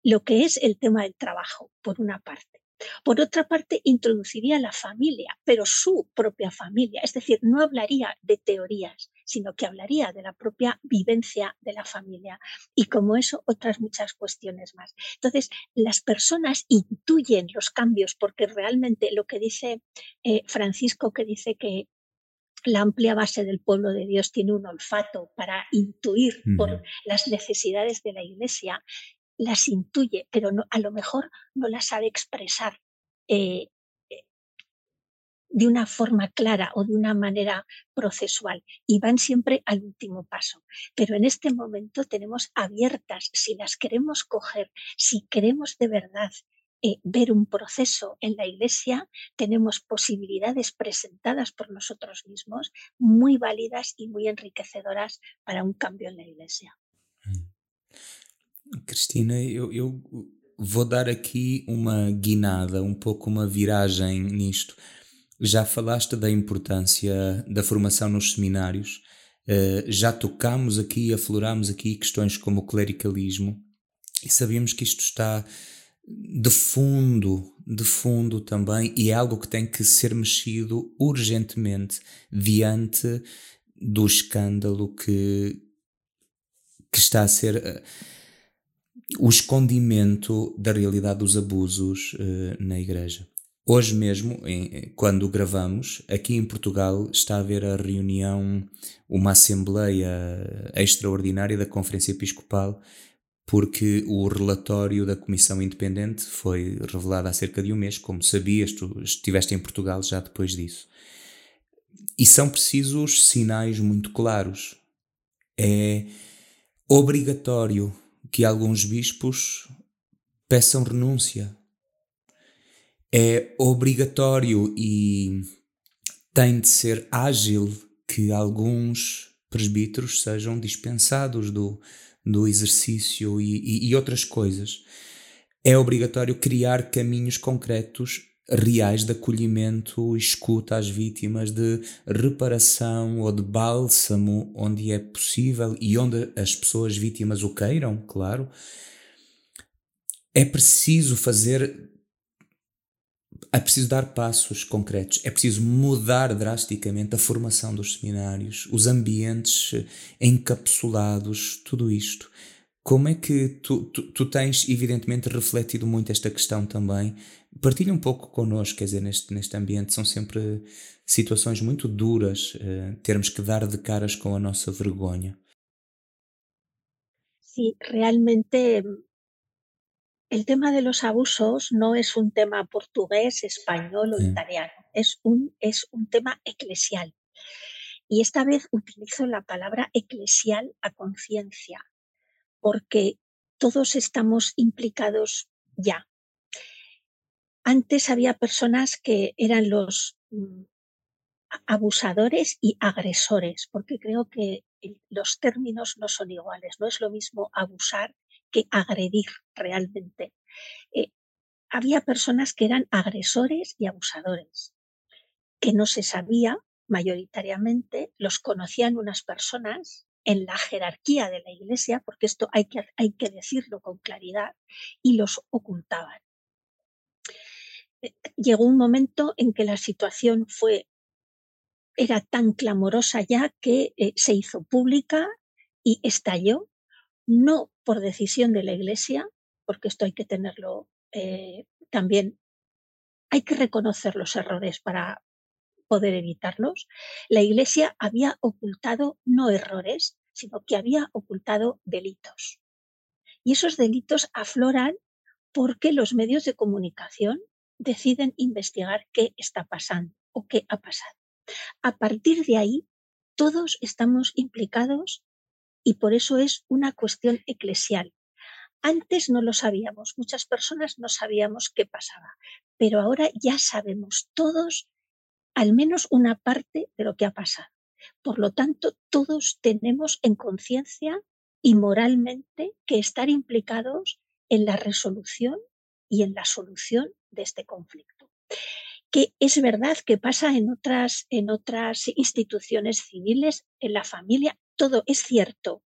lo que es el tema del trabajo, por una parte. Por otra parte, introduciría la familia, pero su propia familia, es decir, no hablaría de teorías, sino que hablaría de la propia vivencia de la familia. Y como eso otras muchas cuestiones más. Entonces, las personas intuyen los cambios porque realmente lo que dice eh, Francisco, que dice que la amplia base del pueblo de Dios tiene un olfato para intuir por las necesidades de la iglesia, las intuye, pero no, a lo mejor no las sabe expresar eh, eh, de una forma clara o de una manera procesual y van siempre al último paso. Pero en este momento tenemos abiertas, si las queremos coger, si queremos de verdad eh, ver un proceso en la iglesia, tenemos posibilidades presentadas por nosotros mismos muy válidas y muy enriquecedoras para un cambio en la iglesia. Cristina, eu, eu vou dar aqui uma guinada, um pouco uma viragem nisto. Já falaste da importância da formação nos seminários, uh, já tocámos aqui, aflorámos aqui questões como o clericalismo e sabemos que isto está de fundo, de fundo também, e é algo que tem que ser mexido urgentemente diante do escândalo que, que está a ser. O escondimento da realidade dos abusos uh, na igreja. Hoje mesmo, em, quando gravamos, aqui em Portugal está a haver a reunião, uma assembleia extraordinária da Conferência Episcopal, porque o relatório da Comissão Independente foi revelado há cerca de um mês, como sabias, tu estiveste em Portugal já depois disso. E são precisos sinais muito claros. É obrigatório que alguns bispos peçam renúncia. É obrigatório e tem de ser ágil que alguns presbíteros sejam dispensados do, do exercício e, e, e outras coisas. É obrigatório criar caminhos concretos reais de acolhimento, escuta às vítimas, de reparação ou de bálsamo onde é possível e onde as pessoas vítimas o queiram, claro. É preciso fazer. É preciso dar passos concretos, é preciso mudar drasticamente a formação dos seminários, os ambientes encapsulados, tudo isto. Como é que tu, tu, tu, tens, evidentemente, refletido muito esta questão também? Partilha um pouco connosco, quer dizer, neste, neste ambiente são sempre situações muito duras, uh, termos que dar de caras com a nossa vergonha. Sí, realmente el tema de los abusos no es un tema portugués, español o italiano, es un, es un tema eclesial. Y esta vez utilizo la palabra eclesial a conciencia, porque todos estamos implicados ya. Antes había personas que eran los mm, abusadores y agresores, porque creo que los términos no son iguales. No es lo mismo abusar que agredir realmente. Eh, había personas que eran agresores y abusadores, que no se sabía mayoritariamente, los conocían unas personas en la jerarquía de la iglesia, porque esto hay que, hay que decirlo con claridad, y los ocultaban. Eh, llegó un momento en que la situación fue era tan clamorosa ya que eh, se hizo pública y estalló, no por decisión de la Iglesia, porque esto hay que tenerlo eh, también, hay que reconocer los errores para poder evitarlos. La Iglesia había ocultado no errores, sino que había ocultado delitos. Y esos delitos afloran porque los medios de comunicación deciden investigar qué está pasando o qué ha pasado. A partir de ahí, todos estamos implicados y por eso es una cuestión eclesial. Antes no lo sabíamos, muchas personas no sabíamos qué pasaba, pero ahora ya sabemos todos al menos una parte de lo que ha pasado. Por lo tanto, todos tenemos en conciencia y moralmente que estar implicados en la resolución y en la solución de este conflicto que es verdad que pasa en otras, en otras instituciones civiles, en la familia, todo es cierto.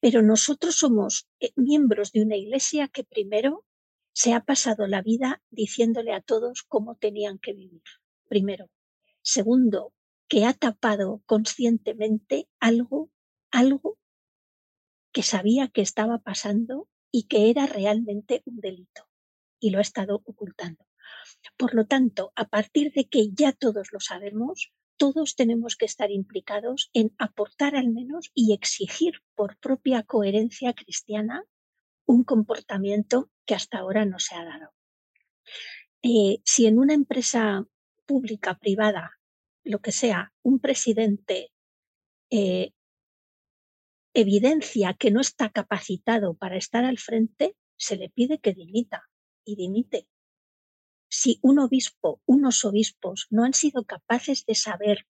Pero nosotros somos eh, miembros de una iglesia que primero se ha pasado la vida diciéndole a todos cómo tenían que vivir. Primero. Segundo, que ha tapado conscientemente algo, algo que sabía que estaba pasando y que era realmente un delito y lo ha estado ocultando. Por lo tanto, a partir de que ya todos lo sabemos, todos tenemos que estar implicados en aportar al menos y exigir por propia coherencia cristiana un comportamiento que hasta ahora no se ha dado. Eh, si en una empresa pública, privada, lo que sea, un presidente eh, evidencia que no está capacitado para estar al frente, se le pide que dimita y dimite si un obispo, unos obispos no han sido capaces de saber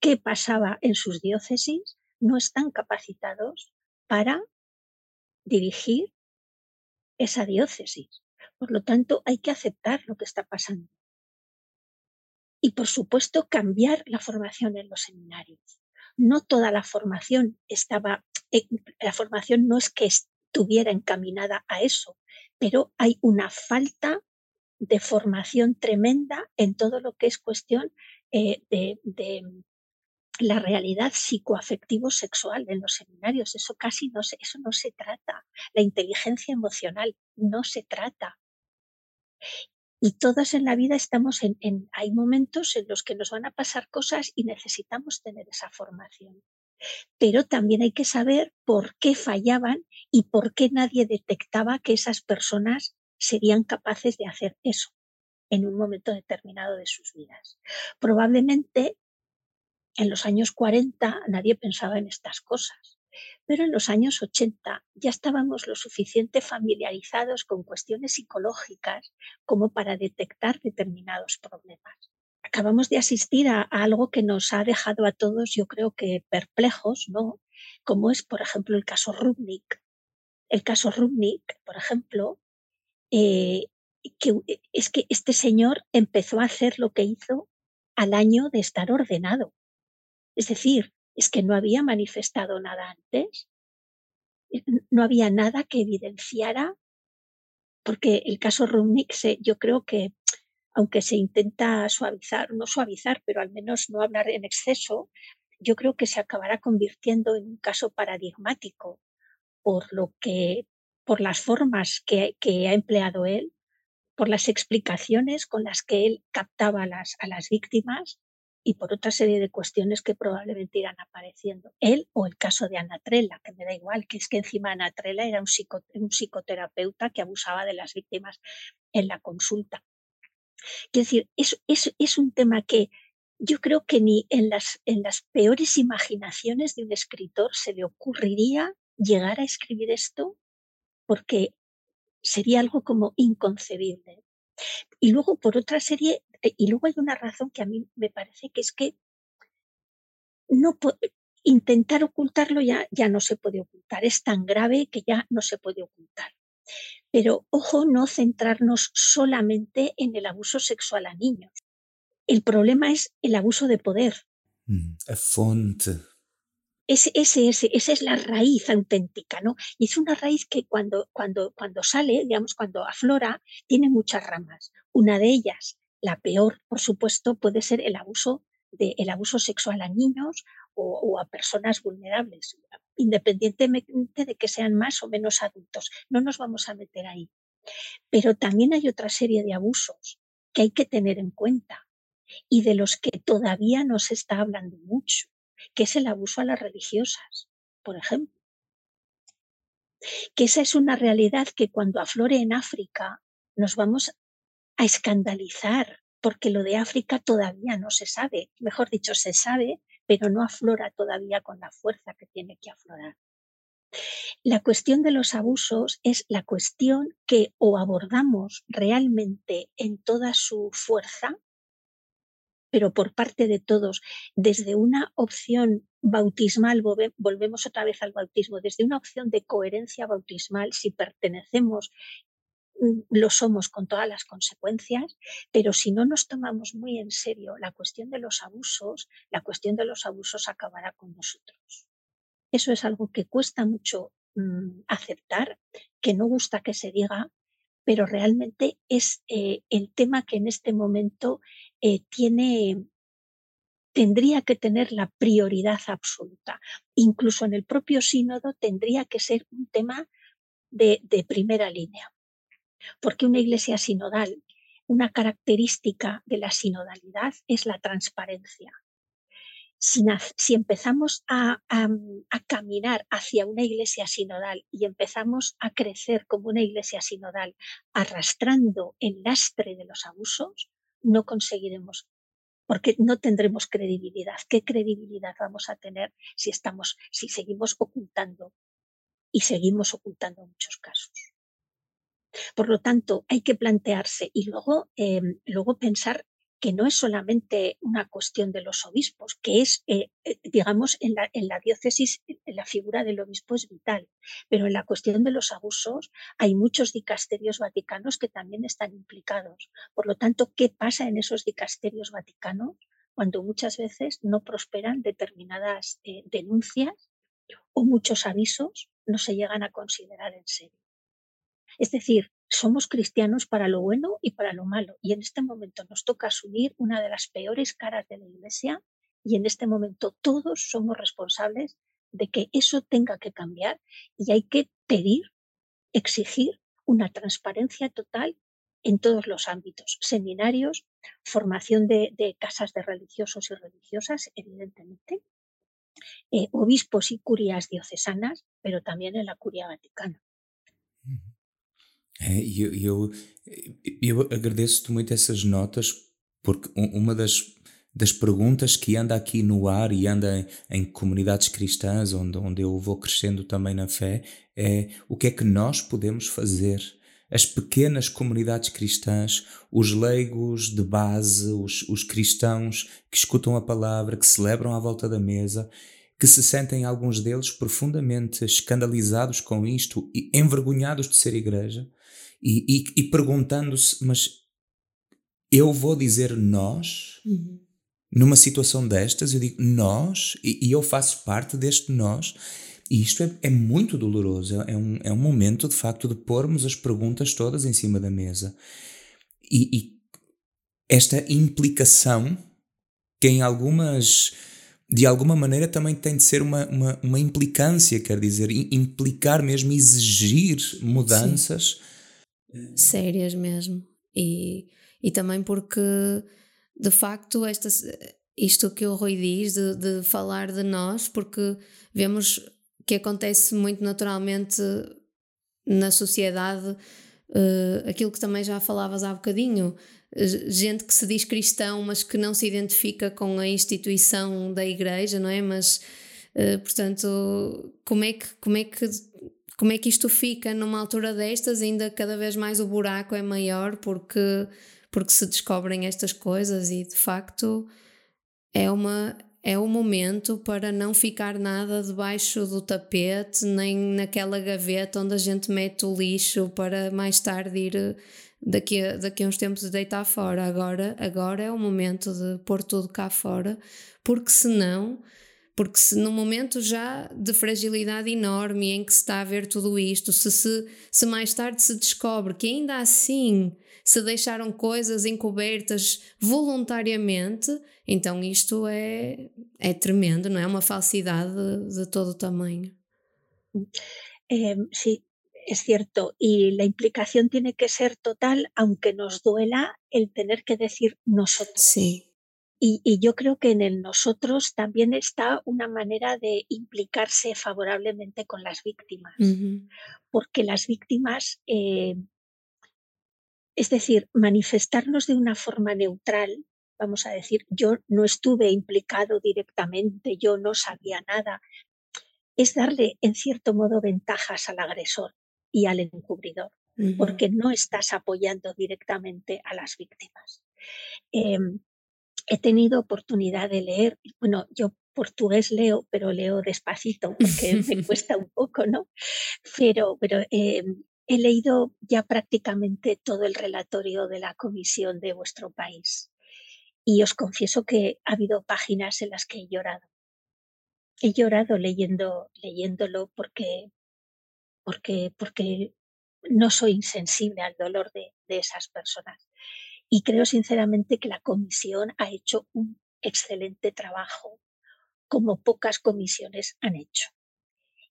qué pasaba en sus diócesis, no están capacitados para dirigir esa diócesis. Por lo tanto, hay que aceptar lo que está pasando. Y, por supuesto, cambiar la formación en los seminarios. No toda la formación estaba, eh, la formación no es que estuviera encaminada a eso, pero hay una falta de formación tremenda en todo lo que es cuestión eh, de, la realidad psicoafectivo-sexual en los seminarios. Eso casi no eso no se trata. La inteligencia emocional no se trata. Y todas en la vida estamos en, en, hay momentos en los que nos van a pasar cosas y necesitamos tener esa formación. Pero también hay que saber por qué fallaban y por qué nadie detectaba que esas personas serían capaces de hacer eso en un momento determinado de sus vidas. Probablemente en los años 40 nadie pensaba en estas cosas, pero en los años 80 ya estábamos lo suficiente familiarizados con cuestiones psicológicas como para detectar determinados problemas. Acabamos de asistir a, algo que nos ha dejado a todos, yo creo que perplejos, ¿no? Como es, por ejemplo, el caso Rubnik. El caso Rubnik, por ejemplo, eh, que eh, es que este señor empezó a hacer lo que hizo al año de estar ordenado. Es decir, es que no había manifestado nada antes, eh, no había nada que evidenciara, porque el caso Rumnik, yo creo que aunque se intenta suavizar, no suavizar, pero al menos no hablar en exceso, yo creo que se acabará convirtiendo en un caso paradigmático por lo que por las formas que, ha empleado él, por las explicaciones con las que él captaba a las, a las víctimas y por otra serie de cuestiones que probablemente irán apareciendo. Él o el caso de Anatrela, que me da igual, que es que encima Anatrela era un, un psicoterapeuta que abusaba de las víctimas en la consulta. Quiero decir, es, es, un tema que yo creo que ni en las, en las peores imaginaciones de un escritor se le ocurriría llegar a escribir esto porque sería algo como inconcebible. Y luego, por otra serie, y luego hay una razón que a mí me parece que es que no intentar ocultarlo ya, ya no se puede ocultar. Es tan grave que ya no se puede ocultar. Pero ojo, no centrarnos solamente en el abuso sexual a niños. El problema es el abuso de poder. Mm, fonte. Ese, ese, esa es la raíz auténtica, ¿no? Y es una raíz que cuando, cuando, cuando sale, digamos, cuando aflora, tiene muchas ramas. Una de ellas, la peor, por supuesto, puede ser el abuso, de, el abuso sexual a niños o, a personas vulnerables, independientemente de que sean más o menos adultos. No nos vamos a meter ahí. Pero también hay otra serie de abusos que hay que tener en cuenta y de los que todavía no se está hablando mucho que es el abuso a las religiosas, por ejemplo. Que esa es una realidad que cuando aflore en África nos vamos a escandalizar, porque lo de África todavía no se sabe. Mejor dicho, se sabe, pero no aflora todavía con la fuerza que tiene que aflorar. La cuestión de los abusos es la cuestión que o abordamos realmente en toda su fuerza, pero por parte de todos, desde una opción bautismal, volvemos otra vez al bautismo, desde una opción de coherencia bautismal, si pertenecemos, lo somos con todas las consecuencias, pero si no nos tomamos muy en serio la cuestión de los abusos, la cuestión de los abusos acabará con nosotros. Eso es algo que cuesta mucho mm, aceptar, que no gusta que se diga, pero realmente es eh, el tema que en este momento eh, tiene, tendría que tener la prioridad absoluta. Incluso en el propio sínodo tendría que ser un tema de primera línea. Porque una iglesia sinodal, una característica de la sinodalidad es la transparencia si, empezamos a, caminar hacia una iglesia sinodal y empezamos a crecer como una iglesia sinodal arrastrando el lastre de los abusos, no conseguiremos, porque no tendremos credibilidad. ¿Qué credibilidad vamos a tener si estamos, si seguimos ocultando y seguimos ocultando muchos casos? Por lo tanto, hay que plantearse y luego, em, luego pensar que no es solamente una cuestión de los obispos, que es, eh, eh, digamos, en la, en la diócesis eh, la figura del obispo es vital, pero en la cuestión de los abusos hay muchos dicasterios vaticanos que también están implicados. Por lo tanto, ¿qué pasa en esos dicasterios vaticanos cuando muchas veces no prosperan determinadas denuncias o muchos avisos no se llegan a considerar en serio? Es decir, somos cristianos para lo bueno y para lo malo. Y en este momento nos toca asumir una de las peores caras de la Iglesia y en este momento todos somos responsables de que eso tenga que cambiar y hay que pedir, exigir una transparencia total en todos los ámbitos, seminarios, formación de, casas de religiosos y religiosas, evidentemente, eh, obispos y curias diocesanas, pero también en la curia vaticana. É, eu, eu, eu agradeço-te muito essas notas, porque uma das, das perguntas que anda aqui no ar e anda em, comunidades cristãs, onde, onde eu vou crescendo também na fé, é o que é que nós podemos fazer? As pequenas comunidades cristãs, os leigos de base, os, os cristãos que escutam a palavra, que celebram à volta da mesa, que se sentem alguns deles profundamente escandalizados com isto e envergonhados de ser igreja, e, e, e perguntando-se, mas eu vou dizer nós uhum. numa situação destas, eu digo nós, e, e, eu faço parte deste nós, e isto é, é muito doloroso, é um, é um momento de facto de pormos as perguntas todas em cima da mesa. E, e esta implicação, que em algumas de alguma maneira também tem de ser uma, uma, uma implicância, quer dizer, implicar mesmo, exigir mudanças. Sim sérias mesmo. E, e também porque, de facto, esta, isto que o Rui diz, de, de falar de nós, porque vemos que acontece muito naturalmente na sociedade uh, aquilo que também já falavas há bocadinho. Gente que se diz cristão, mas que não se identifica com a instituição da igreja, não é? Mas, uh, portanto, como é que, como é que como é que isto fica numa altura destas? Ainda cada vez mais o buraco é maior porque, porque se descobrem estas coisas e de facto é uma é o momento para não ficar nada debaixo do tapete, nem naquela gaveta onde a gente mete o lixo para mais tarde ir daqui a, daqui a uns tempos deitar fora. Agora, agora é o momento de pôr tudo cá fora, porque senão, porque se no momento já de fragilidade enorme em que se está a ver tudo isto, se, se, se mais tarde se descobre que ainda assim se deixaram coisas encobertas voluntariamente, então isto é, é tremendo, não é? Uma falsidade de, de todo tamanho. Eh, sí, es cierto. Y la implicación tiene que ser total, aunque nos duela el tener que decir nosotros. Sí. Y, y, yo creo que en el nosotros también está una manera de implicarse favorablemente con las víctimas, uh -huh. porque las víctimas eh, es decir, manifestarnos de una forma neutral, vamos a decir, yo no estuve implicado directamente, yo no sabía nada, es darle en cierto modo ventajas al agresor y al encubridor, uh -huh. porque no estás apoyando directamente a las víctimas. Eh, he tenido oportunidad de leer, bueno, yo portugués leo, pero leo despacito porque me [LAUGHS] cuesta un poco, ¿no? Pero, pero eh, he leído ya prácticamente todo el relatorio de la comisión de vuestro país y os confieso que ha habido páginas en las que he llorado. He llorado leyendo, leyéndolo porque, porque, porque no soy insensible al dolor de, de esas personas. Y creo sinceramente que la comisión ha hecho un excelente trabajo, como pocas comisiones han hecho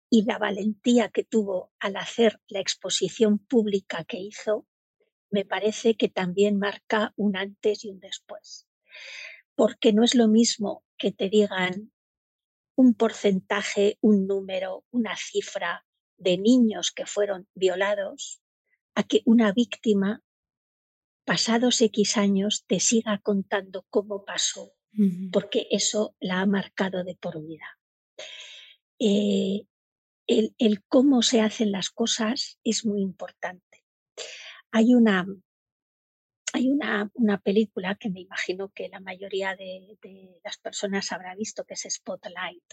y la valentía que tuvo al hacer la exposición pública que hizo, me parece que también marca un antes y un después. Porque no es lo mismo que te digan un porcentaje, un número, una cifra de niños que fueron violados, a que una víctima, pasados X años, te siga contando cómo pasó, uh -huh. porque eso la ha marcado de por vida. Eh, el, el, cómo se hacen las cosas es muy importante. Hay una, hay una, una película que me imagino que la mayoría de, de las personas habrá visto, que es Spotlight,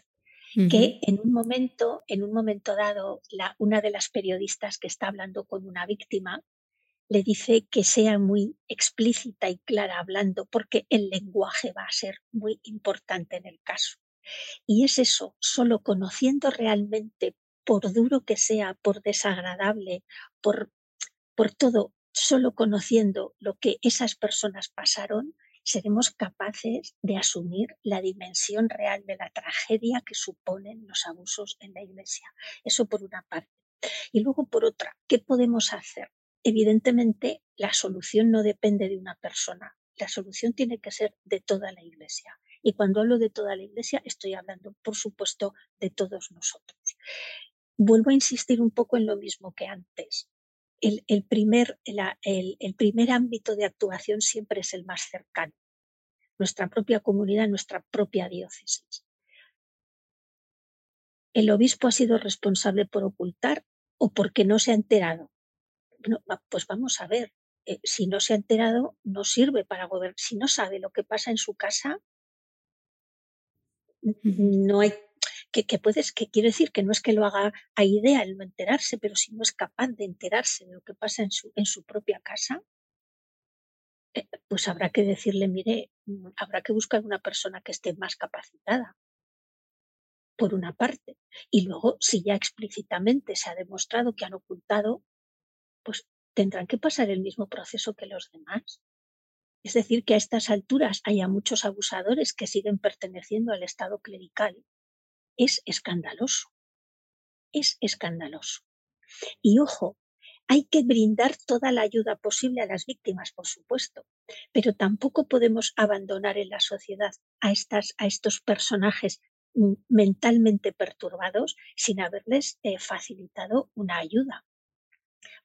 uh -huh. que en un momento, en un momento dado, la, una de las periodistas que está hablando con una víctima le dice que sea muy explícita y clara hablando, porque el lenguaje va a ser muy importante en el caso. Y es eso, solo conociendo realmente por duro que sea, por desagradable, por, por todo, solo conociendo lo que esas personas pasaron, seremos capaces de asumir la dimensión real de la tragedia que suponen los abusos en la Iglesia. Eso por una parte. Y luego por otra, ¿qué podemos hacer? Evidentemente, la solución no depende de una persona. La solución tiene que ser de toda la Iglesia. Y cuando hablo de toda la Iglesia, estoy hablando, por supuesto, de todos nosotros vuelvo a insistir un poco en lo mismo que antes. El, primer, el, primer ámbito de actuación siempre es el más cercano, nuestra propia comunidad, nuestra propia diócesis. ¿El obispo ha sido responsable por ocultar o porque no se ha enterado? Pues vamos a ver, eh, si no se ha enterado, no sirve para gobernar. Si no sabe lo que pasa en su casa, no hay que, que, puedes, que quiero decir que no es que lo haga a idea el no enterarse, pero si no es capaz de enterarse de lo que pasa en su, en su propia casa, eh, pues habrá que decirle, mire, habrá que buscar una persona que esté más capacitada, por una parte. Y luego, si ya explícitamente se ha demostrado que han ocultado, pues tendrán que pasar el mismo proceso que los demás. Es decir, que a estas alturas haya muchos abusadores que siguen perteneciendo al Estado clerical es escandaloso. Es escandaloso. Y ojo, Hay que brindar toda la ayuda posible a las víctimas, por supuesto, pero tampoco podemos abandonar en la sociedad a, estas, a estos personajes mm, mentalmente perturbados sin haberles eh, facilitado una ayuda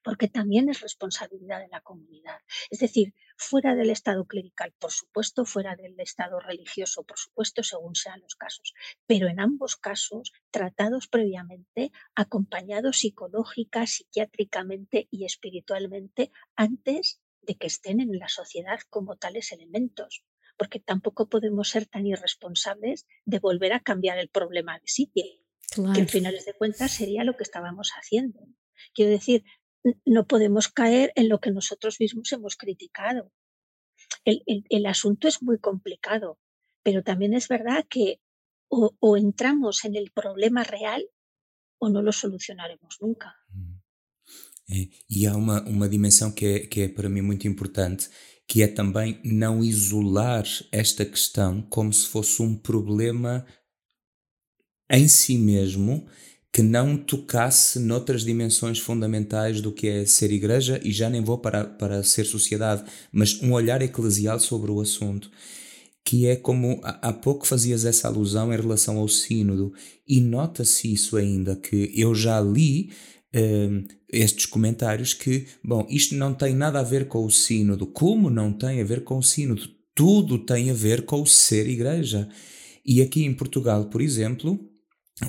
porque también es responsabilidad de la comunidad. Es decir, fuera del Estado clerical, por supuesto, fuera del Estado religioso, por supuesto, según sean los casos, pero en ambos casos tratados previamente, acompañados psicológica, psiquiátricamente y espiritualmente antes de que estén en la sociedad como tales elementos porque tampoco podemos ser tan irresponsables de volver a cambiar el problema de sitio, que en finales de cuentas sería lo que estábamos haciendo. Quiero decir, no podemos caer en lo que nosotros mismos hemos criticado. El, asunto es muy complicado, pero también es verdad que o, entramos en el problema real o no lo solucionaremos nunca. É, e há uma, uma que é, que é para mim muito importante, que é também não isolar esta questão como se fosse um problema em si mesmo que não tocasse noutras dimensões fundamentais do que é ser igreja, e já nem vou para, para ser sociedade, mas um olhar eclesial sobre o assunto, que é como há pouco fazias essa alusão em relação ao sínodo, e nota-se isso ainda, que eu já li um, estes comentários que, bom, isto não tem nada a ver com o sínodo. Como não tem a ver com o sínodo? Tudo tem a ver com o ser igreja. E aqui em Portugal, por exemplo,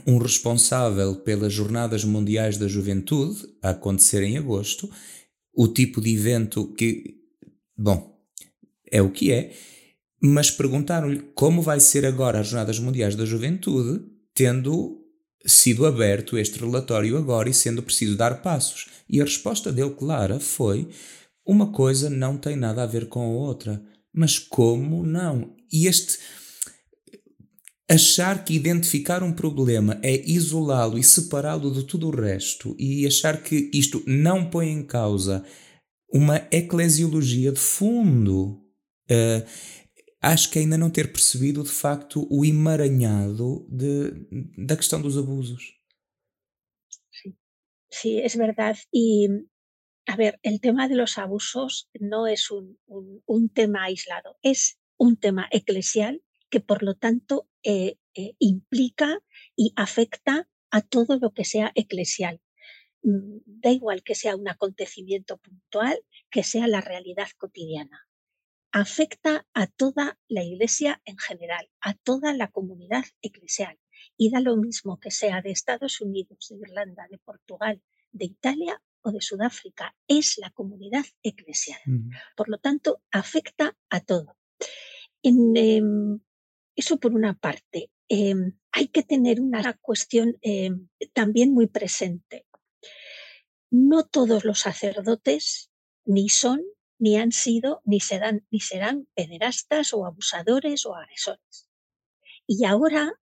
um responsável pelas Jornadas Mundiais da Juventude, a acontecer em agosto, o tipo de evento que, bom, é o que é, mas perguntaram-lhe como vai ser agora as Jornadas Mundiais da Juventude, tendo sido aberto este relatório agora e sendo preciso dar passos. E a resposta dele clara foi: uma coisa não tem nada a ver com a outra. Mas como não? E este achar que identificar um problema é isolá-lo e separá-lo de tudo o resto e achar que isto não põe em causa uma eclesiologia de fundo. Uh, acho que ainda não ter percebido de facto o emaranhado de, da questão dos abusos. Sí, sí, es verdad. Y a ver, el tema de los abusos un, un, un tema aislado, es un tema eclesial que por lo tanto eh, eh, implica y afecta a todo lo que sea eclesial. Mm, da igual que sea un acontecimiento puntual, que sea la realidad cotidiana. Afecta a toda la iglesia en general, a toda la comunidad eclesial. Y da lo mismo que sea de Estados Unidos, de Irlanda, de Portugal, de Italia o de Sudáfrica. Es la comunidad eclesial. Por lo tanto, afecta a todo. En, em, eso por una parte. Em, hay que tener una cuestión em, también muy presente. No todos los sacerdotes ni son, ni han sido, ni serán, ni serán pederastas o abusadores o agresores. Y ahora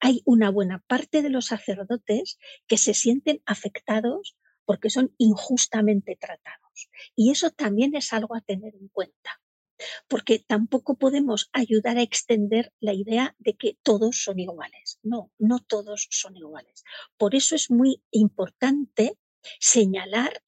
hay una buena parte de los sacerdotes que se sienten afectados porque son injustamente tratados. Y eso también es algo a tener en cuenta porque tampoco podemos ayudar a extender la idea de que todos son iguales. No, no todos son iguales. Por eso es muy importante señalar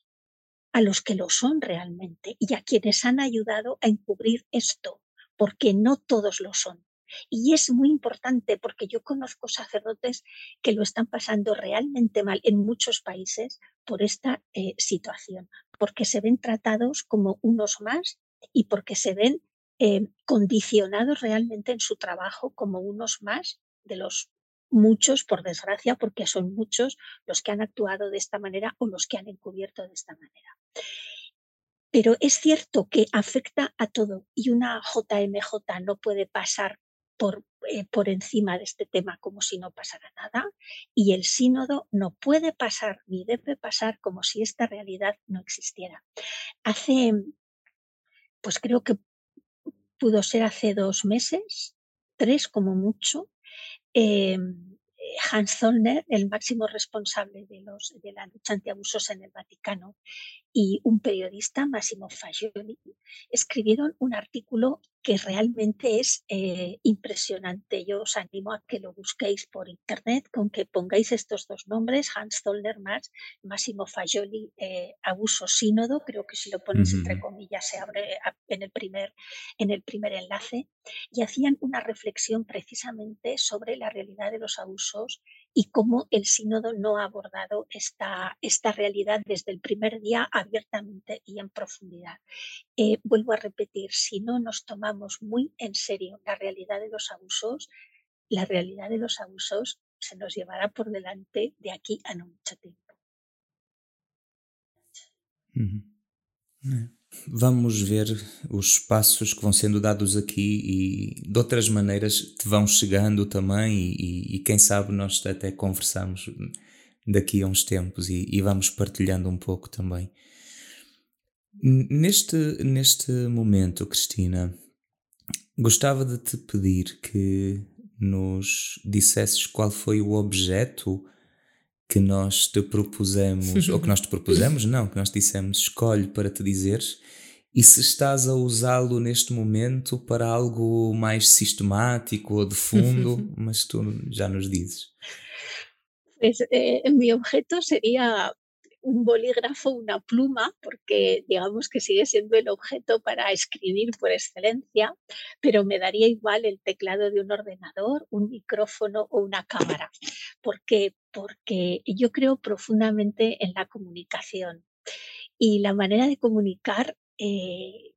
a los que lo son realmente y a quienes han ayudado a encubrir esto, porque no todos lo son. Y es muy importante porque yo conozco sacerdotes que lo están pasando realmente mal en muchos países por esta eh, situación, porque se ven tratados como unos más y porque se ven eh, condicionados realmente en su trabajo como unos más de los muchos, por desgracia, porque son muchos los que han actuado de esta manera o los que han encubierto de esta manera. Pero es cierto que afecta a todo y una JMJ no puede pasar por, eh, por, encima de este tema como si no pasara nada y el sínodo no puede pasar ni debe pasar como si esta realidad no existiera. Hace pues creo que pudo ser hace dos meses, tres como mucho, em, Hans Zollner, el máximo responsable de, los, de la lucha antiabusos en el Vaticano, y un periodista, Massimo Fagioli, escribieron un artículo que realmente es eh, impresionante. Yo os animo a que lo busquéis por internet, con que pongáis estos dos nombres, Hans Zollner más Massimo Fagioli, eh, Abuso Sínodo, creo que si lo pones entre comillas se abre en el, primer, en el primer enlace, y hacían una reflexión precisamente sobre la realidad de los abusos y cómo el sínodo no ha abordado esta, esta realidad desde el primer día abiertamente y en profundidad. Eh, vuelvo a repetir, si no nos tomamos muy en serio la realidad de los abusos, la realidad de los abusos se nos llevará por delante de aquí a no mucho tiempo. Vamos ver os passos que vão sendo dados aqui e de outras maneiras te vão chegando também e, e, quem sabe nós até conversamos daqui a uns tempos e, e vamos partilhando um pouco também. Neste, neste momento, Cristina, gostava de te pedir que nos dissesses qual foi o objeto que nós te propusemos, ou que nós te propusemos, não, que nós dissemos escolhe para te dizeres, e se estás a usá-lo neste momento para algo mais sistemático ou de fundo, [LAUGHS] mas tu já nos dizes. Pues, eh, mi objeto sería un bolígrafo, una pluma, porque digamos que sigue siendo el objeto para escribir por excelencia, pero me daría igual el teclado de un ordenador, un micrófono o una cámara, porque, porque yo creo profundamente en la comunicación y la manera de comunicar. Eh,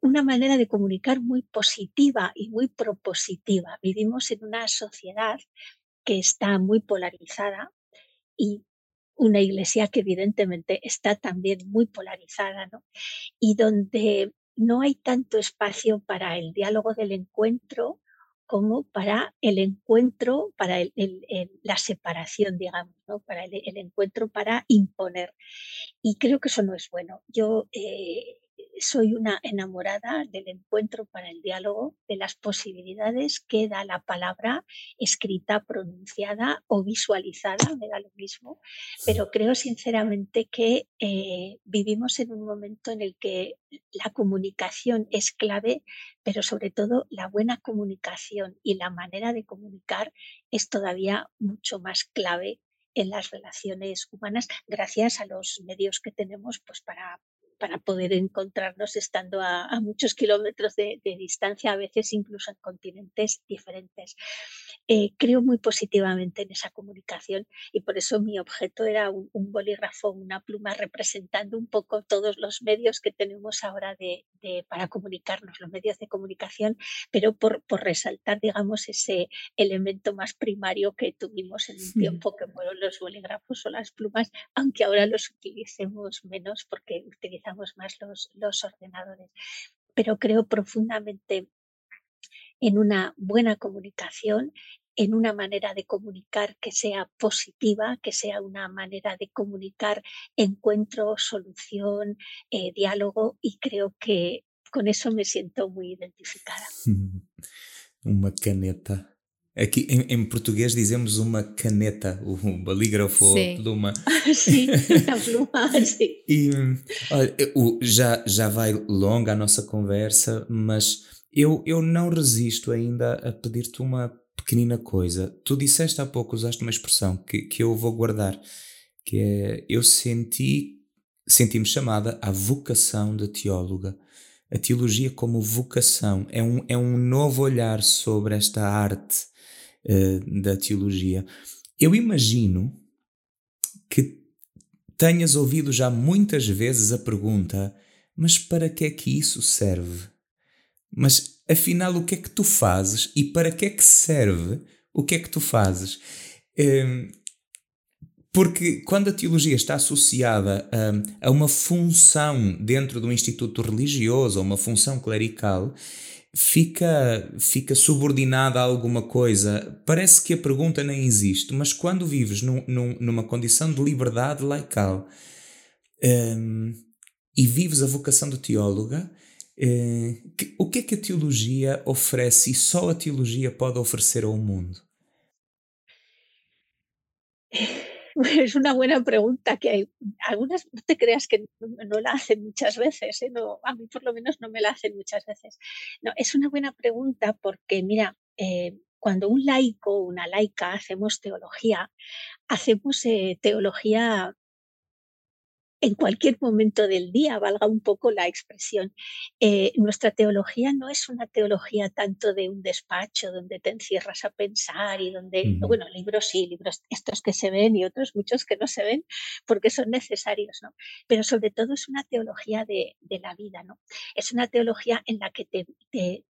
una manera de comunicar muy positiva y muy propositiva. Vivimos en una sociedad que está muy polarizada y una iglesia que evidentemente está también muy polarizada, ¿no? Y donde no hay tanto espacio para el diálogo del encuentro como para el encuentro, para la separación, digamos, ¿no? para el, encuentro para imponer. Y creo que eso no es bueno. Yo eh, soy una enamorada del encuentro para el diálogo, de las posibilidades que da la palabra escrita, pronunciada o visualizada, me da lo mismo, pero creo sinceramente que eh, vivimos en un momento en el que la comunicación es clave, pero sobre todo la buena comunicación y la manera de comunicar es todavía mucho más clave en las relaciones humanas gracias a los medios que tenemos pues para para poder encontrarnos estando a, muchos kilómetros de, distancia, a veces incluso en continentes diferentes. Eh, creo muy positivamente en esa comunicación y por eso mi objeto era un, bolígrafo, una pluma representando un poco todos los medios que tenemos ahora de, para comunicarnos, los medios de comunicación, pero por, por, resaltar, digamos, ese elemento más primario que tuvimos en un tiempo que fueron los bolígrafos o las plumas, aunque ahora los utilicemos menos porque utilizamos más los, ordenadores. Pero creo profundamente en una buena comunicación, en una manera de comunicar que sea positiva, que sea una manera de comunicar encuentro, solución, eh, diálogo y creo que con eso me siento muy identificada. [LAUGHS] Una caneta Aqui em, em, português dizemos uma caneta, um bolígrafo sim. pluma. [LAUGHS] sim, a pluma, sim. E olha, já, já vai longa a nossa conversa, mas eu, eu não resisto ainda a pedir-te uma pequenina coisa. Tu disseste há pouco, usaste uma expressão que, que eu vou guardar, que é eu senti, senti-me chamada à vocação de teóloga. A teologia como vocação é um, é um novo olhar sobre esta arte uh, da teologia. Eu imagino que tenhas ouvido já muitas vezes a pergunta: mas para que é que isso serve? Mas afinal, o que é que tu fazes e para que é que serve o que é que tu fazes? Um, porque quando a teologia está associada a, a, uma função dentro do instituto religioso, ou uma função clerical, fica, fica subordinada a alguma coisa. Parece que a pergunta nem existe, mas quando vives num, num, numa condição de liberdade laical um, e vives a vocação de teóloga, uh, que, o que é que a teologia oferece e só a teologia pode oferecer ao mundo? [LAUGHS] [LAUGHS] Es una buena pregunta que hay. Algunas no te creas que no, la hacen muchas veces, ¿eh? no, a mí por lo menos no me la hacen muchas veces. No, es una buena pregunta porque, mira, eh, cuando un laico o una laica hacemos teología, hacemos eh, teología en cualquier momento del día, valga un poco la expresión. Eh, nuestra teología no es una teología tanto de un despacho donde te encierras a pensar y donde, bueno, libros sí, libros estos que se ven y otros muchos que no se ven porque son necesarios, ¿no? Pero sobre todo es una teología de, la vida, ¿no? Es una teología en la que te,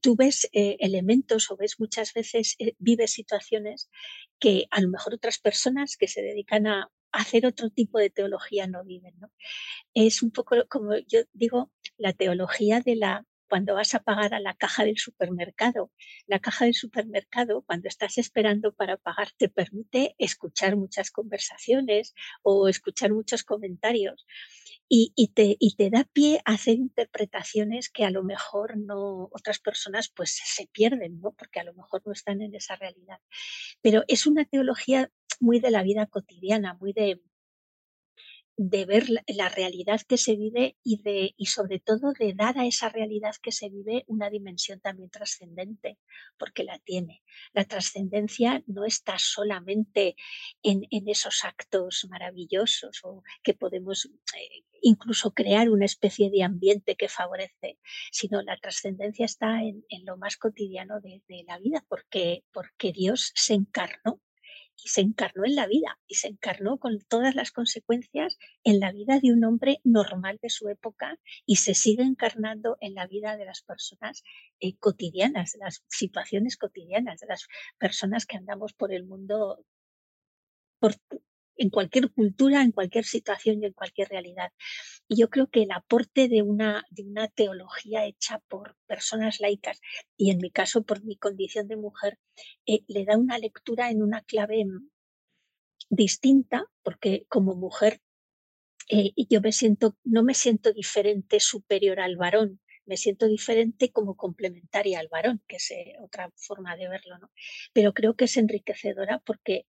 tú ves eh, elementos o ves muchas veces, eh, vives situaciones que a lo mejor otras personas que se dedican a hacer otro tipo de teología no viven. ¿no? Es un poco como yo digo, la teología de la cuando vas a pagar a la caja del supermercado. La caja del supermercado, cuando estás esperando para pagar, te permite escuchar muchas conversaciones o escuchar muchos comentarios y, y, te, y te da pie a hacer interpretaciones que a lo mejor no otras personas pues se pierden, ¿no? porque a lo mejor no están en esa realidad. Pero es una teología muy de la vida cotidiana, muy de, de ver la, realidad que se vive y, de, y sobre todo de dar a esa realidad que se vive una dimensión también trascendente, porque la tiene. La trascendencia no está solamente en, en, esos actos maravillosos o que podemos eh, incluso crear una especie de ambiente que favorece, sino la trascendencia está en, en, lo más cotidiano de, de la vida, porque, porque Dios se encarnó y se encarnó en la vida y se encarnó con todas las consecuencias en la vida de un hombre normal de su época y se sigue encarnando en la vida de las personas eh, cotidianas, de las situaciones cotidianas, de las personas que andamos por el mundo por, en cualquier cultura, en cualquier situación y en cualquier realidad. Yo creo que el aporte de una, de una teología hecha por personas laicas, y en mi caso por mi condición de mujer, eh, le da una lectura en una clave mm, distinta, porque como mujer eh, yo me siento, no me siento diferente, superior al varón, me siento diferente como complementaria al varón, que es eh, otra forma de verlo, ¿no? Pero creo que es enriquecedora porque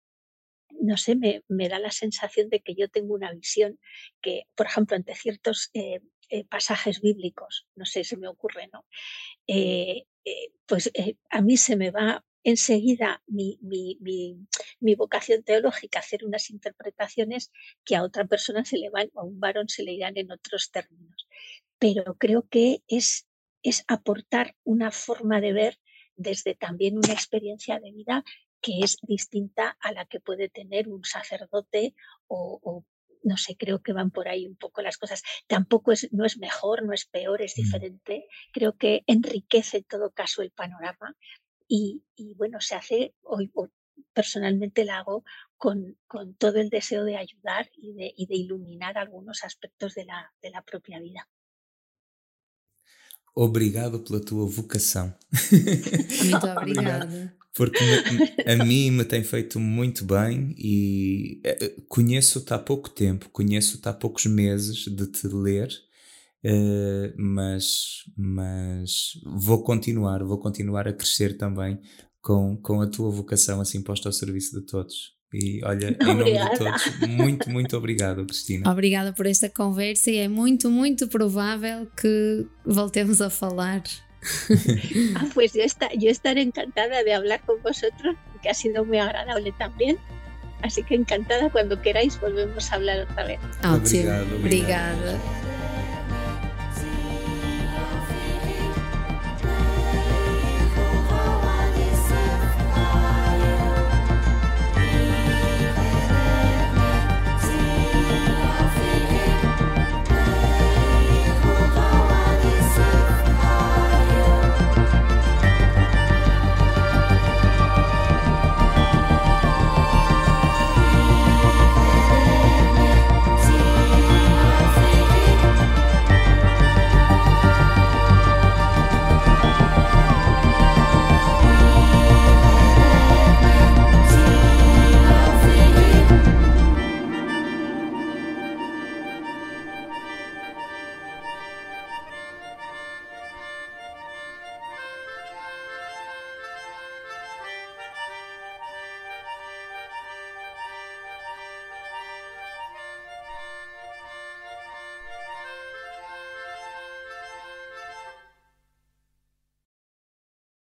no sé, me, me, da la sensación de que yo tengo una visión que, por ejemplo, ante ciertos eh, eh, pasajes bíblicos, no sé, se me ocurre, ¿no? Eh, pues a mí se me va enseguida mi, mi, mi, vocación teológica hacer unas interpretaciones que a otra persona se le van, a un varón se le irán en otros términos. Pero creo que es, es aportar una forma de ver desde también una experiencia de vida que es distinta a la que puede tener un sacerdote o, no sé, creo que van por ahí un poco las cosas. Tampoco es, no es mejor, no es peor, es mm. diferente. Creo que enriquece en todo caso el panorama y, bueno, se hace, hoy personalmente la hago con, con, todo el deseo de ayudar y de, y de iluminar algunos aspectos de la, de la propia vida. Obrigado pela tua vocação. [LAUGHS] [LAUGHS] Muito obrigada. Porque me, a [LAUGHS] mim me tem feito muito bem e eh, conheço-te há pouco tempo, conheço-te há poucos meses de te ler, uh, mas, mas vou continuar, vou continuar a crescer também com, com a tua vocação assim posta ao serviço de todos. E olha, em nome de todos, muito, muito obrigado, Cristina. [LAUGHS] Obrigada por esta conversa e é muito, muito provável que voltemos a falar. Ah, pues yo, está, yo estaré encantada de hablar con vosotros, que ha sido muy agradable también. Así que encantada cuando queráis volvemos a hablar otra vez. Ótimo. Obrigado. Obrigada.